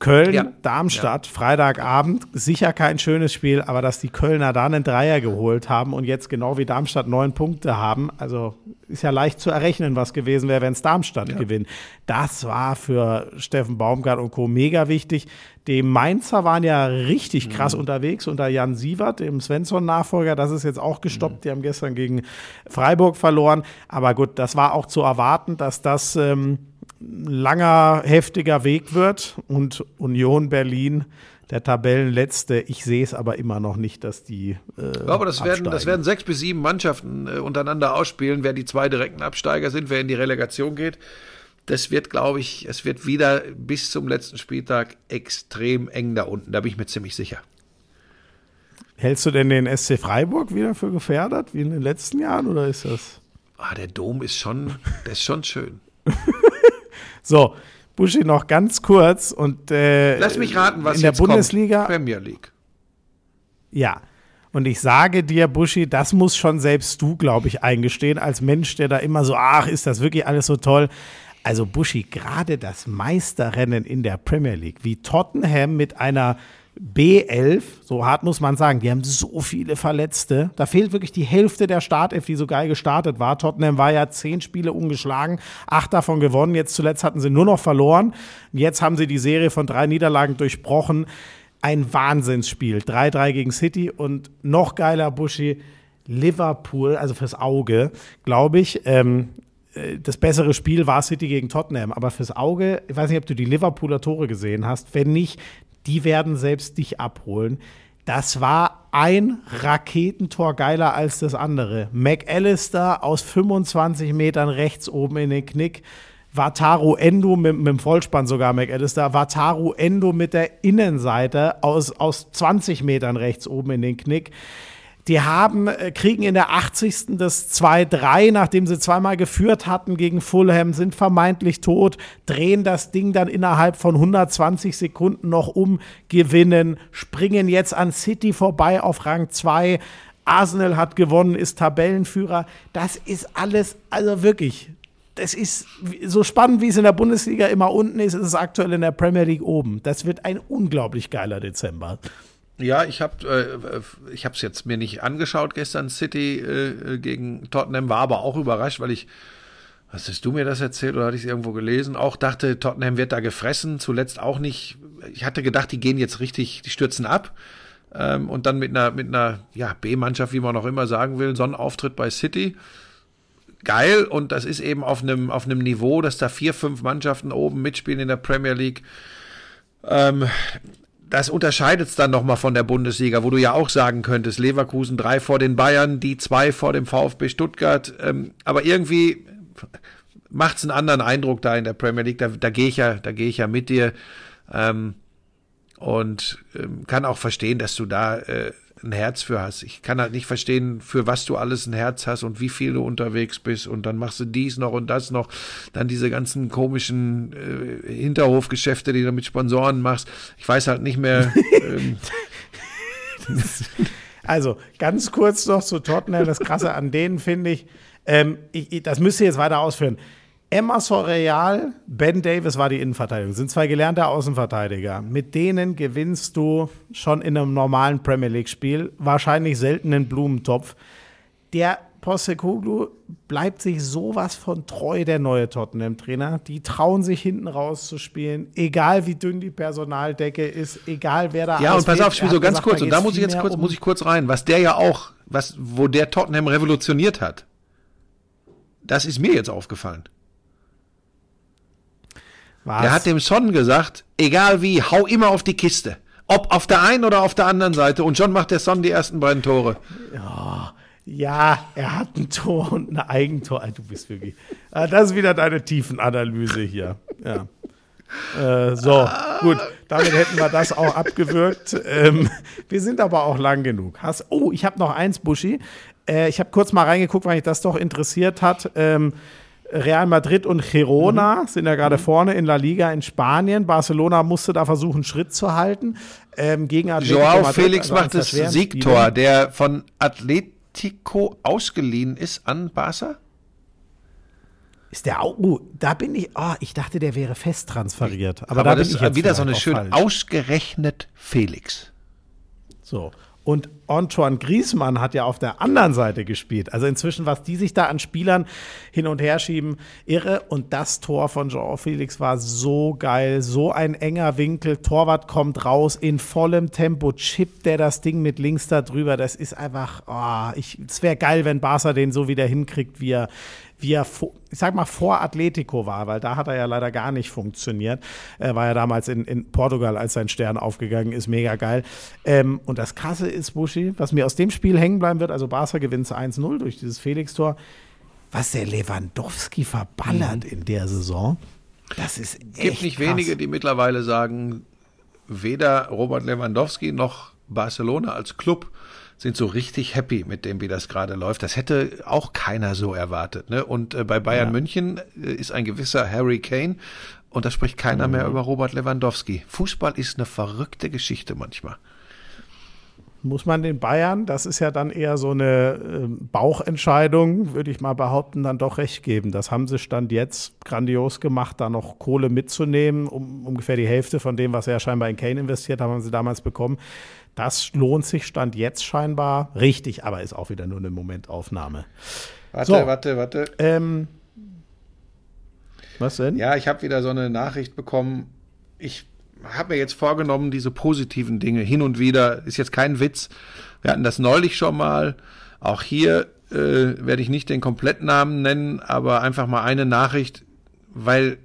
Köln, Ja. Darmstadt, Freitagabend, sicher kein schönes Spiel, aber dass die Kölner da einen Dreier geholt haben und jetzt genau wie Darmstadt neun Punkte haben, also ist ja leicht zu errechnen, was gewesen wäre, wenn es Darmstadt gewinnt. Das war für Steffen Baumgart und Co. mega wichtig. Die Mainzer waren ja richtig Mhm. krass unterwegs unter Jan Sievert, dem Svensson-Nachfolger. Das ist jetzt auch gestoppt. Mhm. Die haben gestern gegen Freiburg verloren. Aber gut, das war auch zu erwarten, dass das ähm, langer, heftiger Weg wird. Und Union Berlin, der Tabellenletzte, ich sehe es aber immer noch nicht, dass die. Äh, Ja, aber das werden, das werden sechs bis sieben Mannschaften äh, untereinander ausspielen, wer die zwei direkten Absteiger sind, wer in die Relegation geht. Das wird, glaube ich, es wird wieder bis zum letzten Spieltag extrem eng da unten. Da bin ich mir ziemlich sicher. Hältst du denn den SC Freiburg wieder für gefährdet, wie in den letzten Jahren, oder ist das? Ah, der Dom ist schon, der ist schon schön. So, Buschi noch ganz kurz und äh, Lass mich raten, was in der Bundesliga. kommt. Premier League. Ja. Und ich sage dir, Buschi, das muss schon selbst du, glaube ich, eingestehen, als Mensch, der da immer so, ach, ist das wirklich alles so toll. Also Buschi, gerade das Meisterrennen in der Premier League, wie Tottenham mit einer B11, so hart muss man sagen, die haben so viele Verletzte. Da fehlt wirklich die Hälfte der Startelf, die so geil gestartet war. Tottenham war ja zehn Spiele ungeschlagen, acht davon gewonnen. Jetzt zuletzt hatten sie nur noch verloren. Jetzt haben sie die Serie von drei Niederlagen durchbrochen. Ein Wahnsinnsspiel. 3-3 gegen City und noch geiler Buschi, Liverpool, also fürs Auge, glaube ich. Ähm, äh, das bessere Spiel war City gegen Tottenham, aber fürs Auge, ich weiß nicht, ob du die Liverpooler Tore gesehen hast. Wenn nicht, die werden selbst dich abholen. Das war ein Raketentor geiler als das andere. McAllister aus 25 Metern rechts oben in den Knick. Wataru Endo mit, mit dem Vollspann sogar McAllister. Wataru Endo mit der Innenseite aus, aus 20 Metern rechts oben in den Knick. Die haben, äh, kriegen in der 80. das 2-3, nachdem sie zweimal geführt hatten gegen Fulham, sind vermeintlich tot, drehen das Ding dann innerhalb von 120 Sekunden noch um, gewinnen, springen jetzt an City vorbei auf Rang 2. Arsenal hat gewonnen, ist Tabellenführer. Das ist alles, also wirklich, das ist so spannend, wie es in der Bundesliga immer unten ist, ist es aktuell in der Premier League oben. Das wird ein unglaublich geiler Dezember. Ja, ich habe äh, ich habe es jetzt mir nicht angeschaut gestern City äh, gegen Tottenham war aber auch überrascht, weil ich was hast du mir das erzählt oder hatte ich es irgendwo gelesen? Auch dachte Tottenham wird da gefressen, zuletzt auch nicht. Ich hatte gedacht, die gehen jetzt richtig, die stürzen ab. Ähm, und dann mit einer mit einer ja, B-Mannschaft, wie man auch immer sagen will, so ein Auftritt bei City. Geil und das ist eben auf einem auf einem Niveau, dass da vier, fünf Mannschaften oben mitspielen in der Premier League. Ähm, das unterscheidet es dann nochmal von der Bundesliga, wo du ja auch sagen könntest, Leverkusen drei vor den Bayern, die zwei vor dem VfB Stuttgart. Ähm, aber irgendwie macht es einen anderen Eindruck da in der Premier League. Da, da gehe ich ja, da gehe ich ja mit dir. Ähm, und ähm, kann auch verstehen, dass du da äh, ein Herz für hast. Ich kann halt nicht verstehen, für was du alles ein Herz hast und wie viel du unterwegs bist und dann machst du dies noch und das noch, dann diese ganzen komischen äh, Hinterhofgeschäfte, die du mit Sponsoren machst. Ich weiß halt nicht mehr. ähm, Also ganz kurz noch zu Tottenham. Das Krasse an denen finde ich, ähm, ich, ich, das müsst ihr jetzt weiter ausführen. Emma Sorreal, Ben Davis war die Innenverteidigung. Sind zwei gelernte Außenverteidiger. Mit denen gewinnst du schon in einem normalen Premier League-Spiel wahrscheinlich selten einen Blumentopf. Der Postecoglou bleibt sich sowas von treu, der neue Tottenham-Trainer. Die trauen sich hinten raus zu spielen, egal wie dünn die Personaldecke ist, egal wer da ja, und pass auf, Spiel Er so ganz gesagt, kurz, und da muss ich jetzt kurz, um- muss ich kurz rein, was der ja auch, was, wo der Tottenham revolutioniert hat. Das ist mir jetzt aufgefallen. Was? Der hat dem Son gesagt, egal wie, hau immer auf die Kiste. Ob auf der einen oder auf der anderen Seite. Und schon macht der Son die ersten beiden Tore. Ja, er hat ein Tor und ein Eigentor. Ah, Du bist wirklich. Ah, Das ist wieder deine Tiefenanalyse hier. Ja. Äh, so, gut. Damit hätten wir das auch abgewürgt. Ähm, wir sind aber auch lang genug. Hast, oh, ich habe noch eins, Buschi. Äh, ich habe kurz mal reingeguckt, weil mich das doch interessiert hat. Ähm, Real Madrid und Girona sind ja gerade vorne in La Liga in Spanien. Barcelona musste da versuchen, Schritt zu halten. Ähm, gegen Atletico Joao Madrid, Felix also macht das Siegtor, Spiele. der von Atletico ausgeliehen ist an Barca. Ist der auch, oh, da bin ich, oh, ich dachte, der wäre fest transferiert. Aber, Aber, da das bin ich ist wieder so eine schöne, ausgerechnet Felix. So. Und Antoine Griezmann hat ja auf der anderen Seite gespielt. Also inzwischen, was die sich da an Spielern hin und her schieben, irre. Und das Tor von Joao Felix war so geil, so ein enger Winkel. Torwart kommt raus in vollem Tempo, chippt der das Ding mit links da drüber. Das ist einfach, oh, ich, es wäre geil, wenn Barca den so wieder hinkriegt, wie er, wie er, vor, ich sag mal, vor Atletico war, weil da hat er ja leider gar nicht funktioniert. Er war ja damals in, in Portugal, als sein Stern aufgegangen ist, mega geil. Ähm, und das Krasse ist, Buschi, was mir aus dem Spiel hängen bleiben wird, also Barca gewinnt 1-0 durch dieses Felix-Tor, was der Lewandowski verballert in der Saison. Das ist echt Mhm. gibt nicht krass. wenige, die mittlerweile sagen, weder Robert Lewandowski noch Barcelona als Club sind so richtig happy mit dem, wie das gerade läuft. Das hätte auch keiner so erwartet. Ne? Und äh, bei Bayern Ja. München äh, ist ein gewisser Harry Kane und da spricht keiner Mhm. mehr über Robert Lewandowski. Fußball ist eine verrückte Geschichte manchmal. muss man den Bayern, das ist ja dann eher so eine äh, Bauchentscheidung, würde ich mal behaupten, dann doch recht geben. Das haben sie Stand jetzt grandios gemacht, da noch Kohle mitzunehmen. Um, ungefähr die Hälfte von dem, was er scheinbar in Kane investiert haben, haben sie damals bekommen. Das lohnt sich Stand jetzt scheinbar richtig, aber ist auch wieder nur eine Momentaufnahme. Warte, So. warte, warte. Ähm, was denn? Ja, ich habe wieder so eine Nachricht bekommen. Ich habe mir jetzt vorgenommen, diese positiven Dinge hin und wieder, ist jetzt kein Witz. Wir hatten das neulich schon mal. Auch hier äh, werde ich nicht den Komplettnamen nennen, aber einfach mal eine Nachricht, weil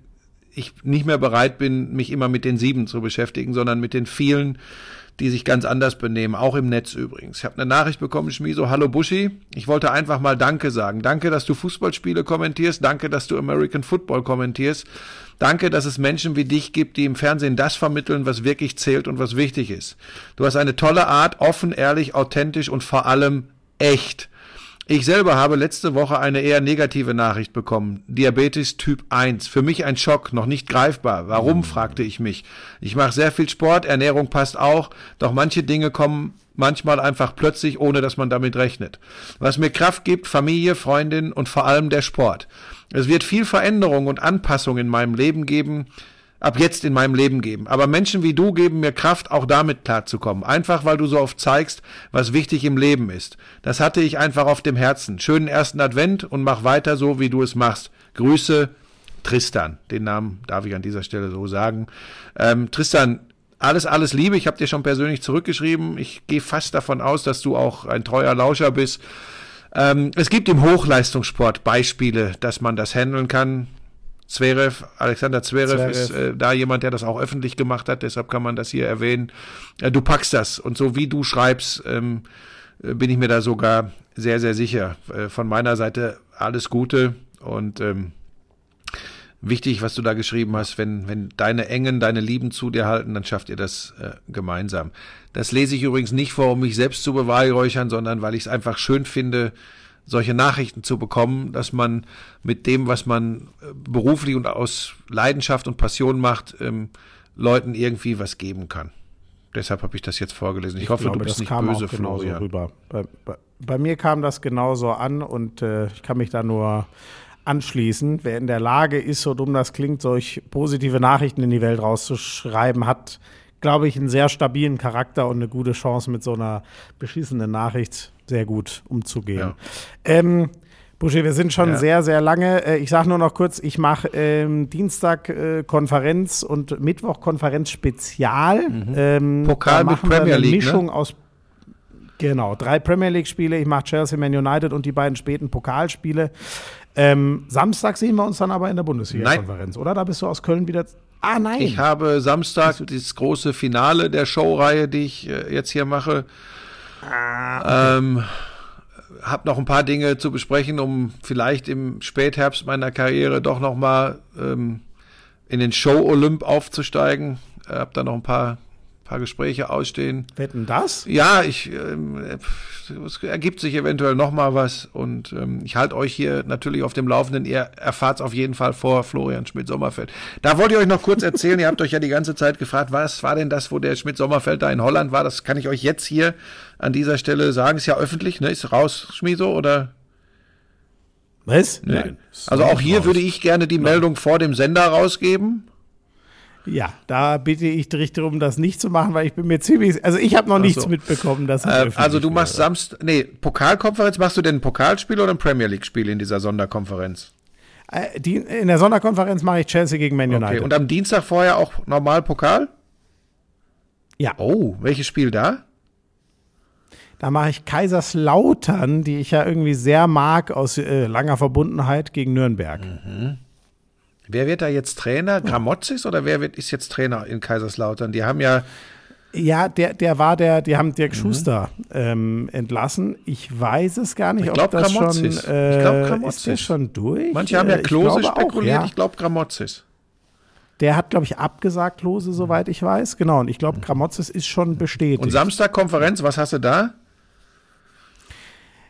ich nicht mehr bereit bin, mich immer mit den sieben zu beschäftigen, sondern mit den vielen, die sich ganz anders benehmen, auch im Netz übrigens. Ich habe eine Nachricht bekommen, Schmiso, hallo Buschi, ich wollte einfach mal Danke sagen. Danke, dass du Fußballspiele kommentierst, danke, dass du American Football kommentierst. Danke, dass es Menschen wie dich gibt, die im Fernsehen das vermitteln, was wirklich zählt und was wichtig ist. Du hast eine tolle Art, offen, ehrlich, authentisch und vor allem echt. Ich selber habe letzte Woche eine eher negative Nachricht bekommen. Diabetes Typ 1. Für mich ein Schock, noch nicht greifbar. Warum, fragte ich mich. Ich mache sehr viel Sport, Ernährung passt auch, doch manche Dinge kommen manchmal einfach plötzlich, ohne dass man damit rechnet. Was mir Kraft gibt, Familie, Freundin und vor allem der Sport. Es wird viel Veränderung und Anpassung in meinem Leben geben, ab jetzt in meinem Leben geben. Aber Menschen wie du geben mir Kraft, auch damit klarzukommen. Einfach, weil du so oft zeigst, was wichtig im Leben ist. Das hatte ich einfach auf dem Herzen. Schönen ersten Advent und mach weiter so, wie du es machst. Grüße, Tristan. Den Namen darf ich an dieser Stelle so sagen. Ähm, Tristan, alles, alles Liebe. Ich habe dir schon persönlich zurückgeschrieben. Ich gehe fast davon aus, dass du auch ein treuer Lauscher bist. Ähm, es gibt im Hochleistungssport Beispiele, dass man das handeln kann. Zverev, Alexander Zverev, Zverev. ist äh, da jemand, der das auch öffentlich gemacht hat, deshalb kann man das hier erwähnen. Äh, du packst das und so wie du schreibst, ähm, äh, bin ich mir da sogar sehr, sehr sicher. Äh, von meiner Seite alles Gute und ähm, wichtig, was du da geschrieben hast, wenn, wenn deine Engen, deine Lieben zu dir halten, dann schafft ihr das äh, gemeinsam. Das lese ich übrigens nicht vor, um mich selbst zu beweihräuchern, sondern weil ich es einfach schön finde, solche Nachrichten zu bekommen, dass man mit dem, was man äh, beruflich und aus Leidenschaft und Passion macht, ähm, Leuten irgendwie was geben kann. Deshalb habe ich das jetzt vorgelesen. Ich, hoffe, glaube, du bist das nicht böse, Florian. rüber. Bei, bei, bei mir kam das genauso an und äh, ich kann mich da nur anschließen. Wer in der Lage ist, so dumm das klingt, solch positive Nachrichten in die Welt rauszuschreiben, hat, glaube ich, einen sehr stabilen Charakter und eine gute Chance, mit so einer beschissenen Nachricht sehr gut umzugehen. Ja. Ähm, Buschi, wir sind schon Ja. sehr, sehr lange. Äh, Ich sage nur noch kurz, ich mache ähm, Dienstag äh, Konferenz und Mittwoch Konferenz Spezial. Ähm, Mhm. Pokal da mit Premier eine League, ne? Mischung aus Genau, drei Premier League-Spiele. Ich mache Chelsea, Man United und die beiden späten Pokalspiele. Ähm, Samstag sehen wir uns dann aber in der Bundesliga-Konferenz, oder? Da bist du aus Köln wieder. Ah, nein. Ich habe Samstag das große Finale der Showreihe, die ich äh, jetzt hier mache. Ähm, hab noch ein paar Dinge zu besprechen, um vielleicht im Spätherbst meiner Karriere doch noch mal ähm, in den Show Olymp aufzusteigen. Äh, hab da noch ein paar paar Gespräche ausstehen. Wetten das? Ja, ich ähm, es ergibt sich eventuell noch mal was und ähm, ich halte euch hier natürlich auf dem Laufenden. Ihr erfahrt's auf jeden Fall vor Florian Schmidt-Sommerfeld. Da wollte ich euch noch kurz erzählen. ihr habt euch ja die ganze Zeit gefragt, was war denn das, wo der Schmidt-Sommerfeld da in Holland war? Das kann ich euch jetzt hier an dieser Stelle sagen. Ist ja öffentlich, ne? Ist raus, Schmiso oder? Was? Ne? Also auch hier würde ich gerne die Meldung vor dem Sender rausgeben. Ja, da bitte ich dich darum, das nicht zu machen, weil ich bin mir ziemlich. Also, ich habe noch nichts so. mitbekommen. Dass Äh, also du machst. Samstag, nee, Pokalkonferenz, machst du denn ein Pokalspiel oder ein Premier League-Spiel in dieser Sonderkonferenz? Äh, die, in der Sonderkonferenz mache ich Chelsea gegen Man United. Okay, und am Dienstag vorher auch normal Pokal? ja, Oh, welches Spiel da? da mache ich Kaiserslautern, die ich ja irgendwie sehr mag, aus äh, langer Verbundenheit gegen Nürnberg. Mhm. Wer wird da jetzt Trainer? Gramozis oder wer wird, ist jetzt Trainer in Kaiserslautern? Die haben ja, Ja, der, der war der, die haben Mhm. Dirk Schuster ähm, entlassen. Ich weiß es gar nicht, Ich ob das schon, Gramozis. Ich äh, glaub, Gramozis. ist der schon durch. manche haben ja Äh, ich Klose glaube auch, spekuliert, ja. ich glaube Gramozis. Der hat, glaube ich, abgesagt, Klose, soweit ich weiß. Genau, und ich glaube, Gramozis ist schon bestätigt. Und Samstag Konferenz, was hast du da?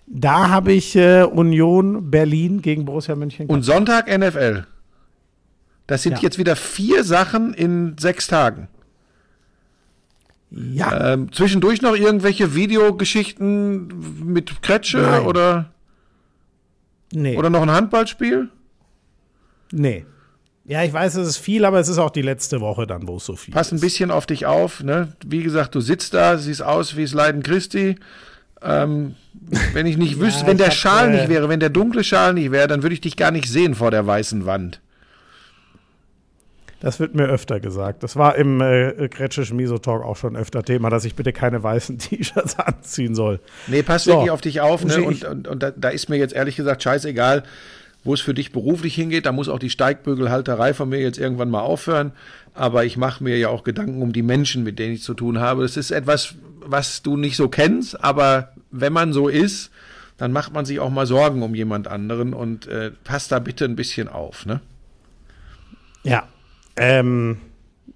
da habe ich äh, Union Berlin gegen Borussia Mönchengladbach. Und Sonntag NFL. Das sind Ja. jetzt wieder vier Sachen in sechs Tagen. Ja, Ähm, zwischendurch noch irgendwelche Videogeschichten mit Kretsche Nein. oder, nee. oder noch ein Handballspiel? nee. Ja, ich weiß, es ist viel, aber es ist auch die letzte Woche dann, wo es so viel Pass ein bisschen auf dich auf. Ne? Wie gesagt, du sitzt da, siehst aus wie das Leiden Christi. Ähm, wenn ich nicht wüsste, Ja, wenn der Schal äh, nicht wäre, wenn der dunkle Schal nicht wäre, dann würde ich dich gar nicht sehen vor der weißen Wand. Das wird mir öfter gesagt. Das war im äh, Gretschischen Miso-Talk auch schon öfter Thema, dass ich bitte keine weißen T-Shirts anziehen soll. Nee, pass So. wirklich auf dich auf. Ne? Und, und, und da, da ist mir jetzt ehrlich gesagt scheißegal, wo es für dich beruflich hingeht. Da muss auch die Steigbügelhalterei von mir jetzt irgendwann mal aufhören. Aber ich mache mir ja auch Gedanken um die Menschen, mit denen ich zu tun habe. Das ist etwas, was du nicht so kennst, aber wenn man so ist, dann macht man sich auch mal Sorgen um jemand anderen und äh, passt da bitte ein bisschen auf. Ne? Ja. Ähm,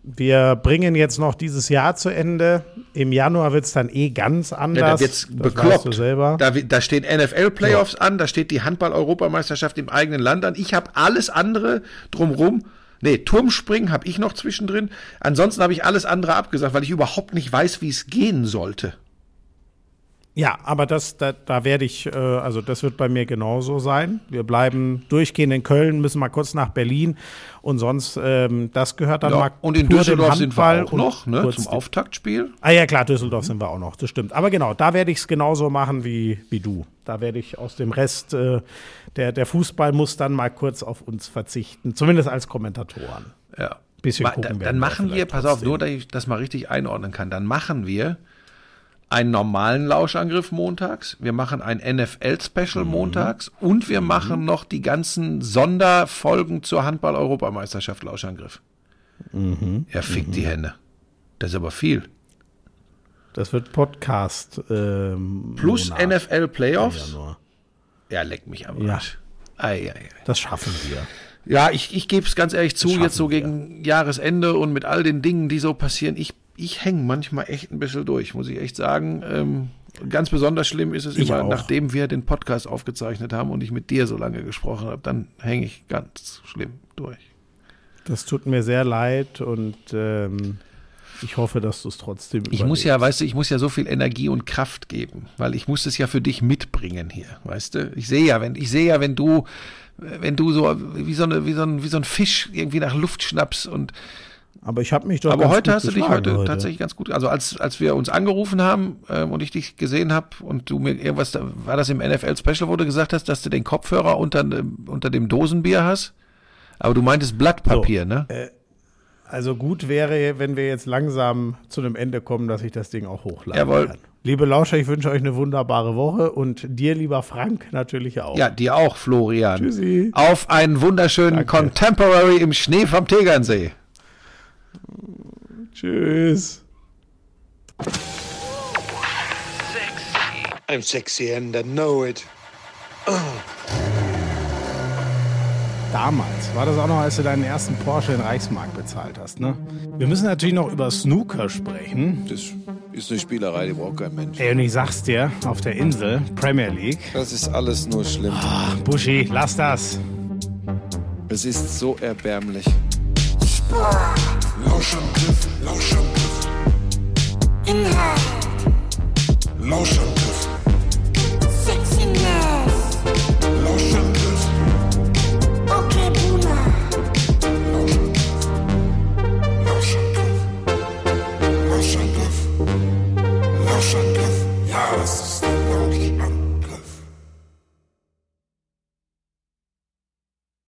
wir bringen jetzt noch dieses Jahr zu Ende. Im Januar wird es dann eh ganz Ja, anders. da wird's Das bekloppt. selber. Da, da steht NFL-Playoffs an, da steht die Handball-Europameisterschaft im eigenen Land an. Ich habe alles andere drumrum. Nee, Turmspringen habe ich noch zwischendrin. Ansonsten habe ich alles andere abgesagt, weil ich überhaupt nicht weiß, wie es gehen sollte. Ja, aber das, da, da werde ich, äh, also das wird bei mir genauso sein. Wir bleiben durchgehend in Köln, müssen mal kurz nach Berlin und sonst, ähm, das gehört dann mal Ja, und in Düsseldorf sind wir auch noch, ne, zum Auftaktspiel. Ah ja, klar, Düsseldorf sind wir auch noch, das stimmt. Aber genau, da werde ich es genauso machen wie, wie du. Da werde ich aus dem Rest, äh, der, der Fußball muss dann mal kurz auf uns verzichten, zumindest als Kommentatoren. Ja. Bisschen Ma- gucken da, werden dann machen wir, pass auf, trotzdem. nur, dass ich das mal richtig einordnen kann, dann machen wir einen normalen Lauschangriff montags, wir machen ein NFL-Special Mhm. montags und wir machen noch die ganzen Sonderfolgen zur Handball-Europameisterschaft Lauschangriff. Mhm. Er fickt die Hände. Das ist aber viel. Das wird Podcast. Ähm, Plus Monat. NFL Playoffs. Ja. Ja, leck mich am Ja. Arsch. Ei, ei, ei. Das schaffen wir. Ja, ich, ich gebe es ganz ehrlich zu, jetzt so wir. gegen Jahresende und mit all den Dingen, die so passieren, ich, ich hänge manchmal echt ein bisschen durch, muss ich echt sagen. Ähm, ganz besonders schlimm ist es Ich immer, auch. nachdem wir den Podcast aufgezeichnet haben und ich mit dir so lange gesprochen habe, dann hänge ich ganz schlimm durch. Das tut mir sehr leid und ähm, ich hoffe, dass du es trotzdem Ich muss ja, weißt du, ich muss ja so viel Energie und Kraft geben, weil ich muss es ja für dich mitbringen hier, weißt du? Ich sehe ja, wenn ich sehe ja, wenn du wenn du so wie so eine wie so ein wie so ein Fisch irgendwie nach Luft schnappst und Aber ich habe mich doch aber heute hast du dich geschlagen heute, tatsächlich ganz gut. Also als als wir uns angerufen haben ähm, und ich dich gesehen habe und du mir irgendwas da, war das im NFL Special, wo du gesagt hast, dass du den Kopfhörer unter dem- unter dem Dosenbier hast, aber du meintest Blattpapier, So, ne? Also gut wäre, wenn wir jetzt langsam zu einem Ende kommen, dass ich das Ding auch hochladen Jawohl. kann. Liebe Lauscher, ich wünsche euch eine wunderbare Woche und dir, lieber Frank, natürlich auch. Ja, dir auch, Florian. Tschüssi. Auf einen wunderschönen Danke. Contemporary im Schnee vom Tegernsee. Tschüss. I'm sexy and I know it. Damals war das auch noch, als du deinen ersten Porsche in Reichsmark bezahlt hast, ne? Wir müssen natürlich noch über Snooker sprechen. Das ist eine Spielerei, die braucht kein Mensch. Ey, und ich sag's dir, auf der Insel, Premier League. Das ist alles nur schlimm. Buschi, lass das. Es ist so erbärmlich. Lauschangriff, Lauschangriff. Inhalt. Lauschangriff. Sex Inhalt.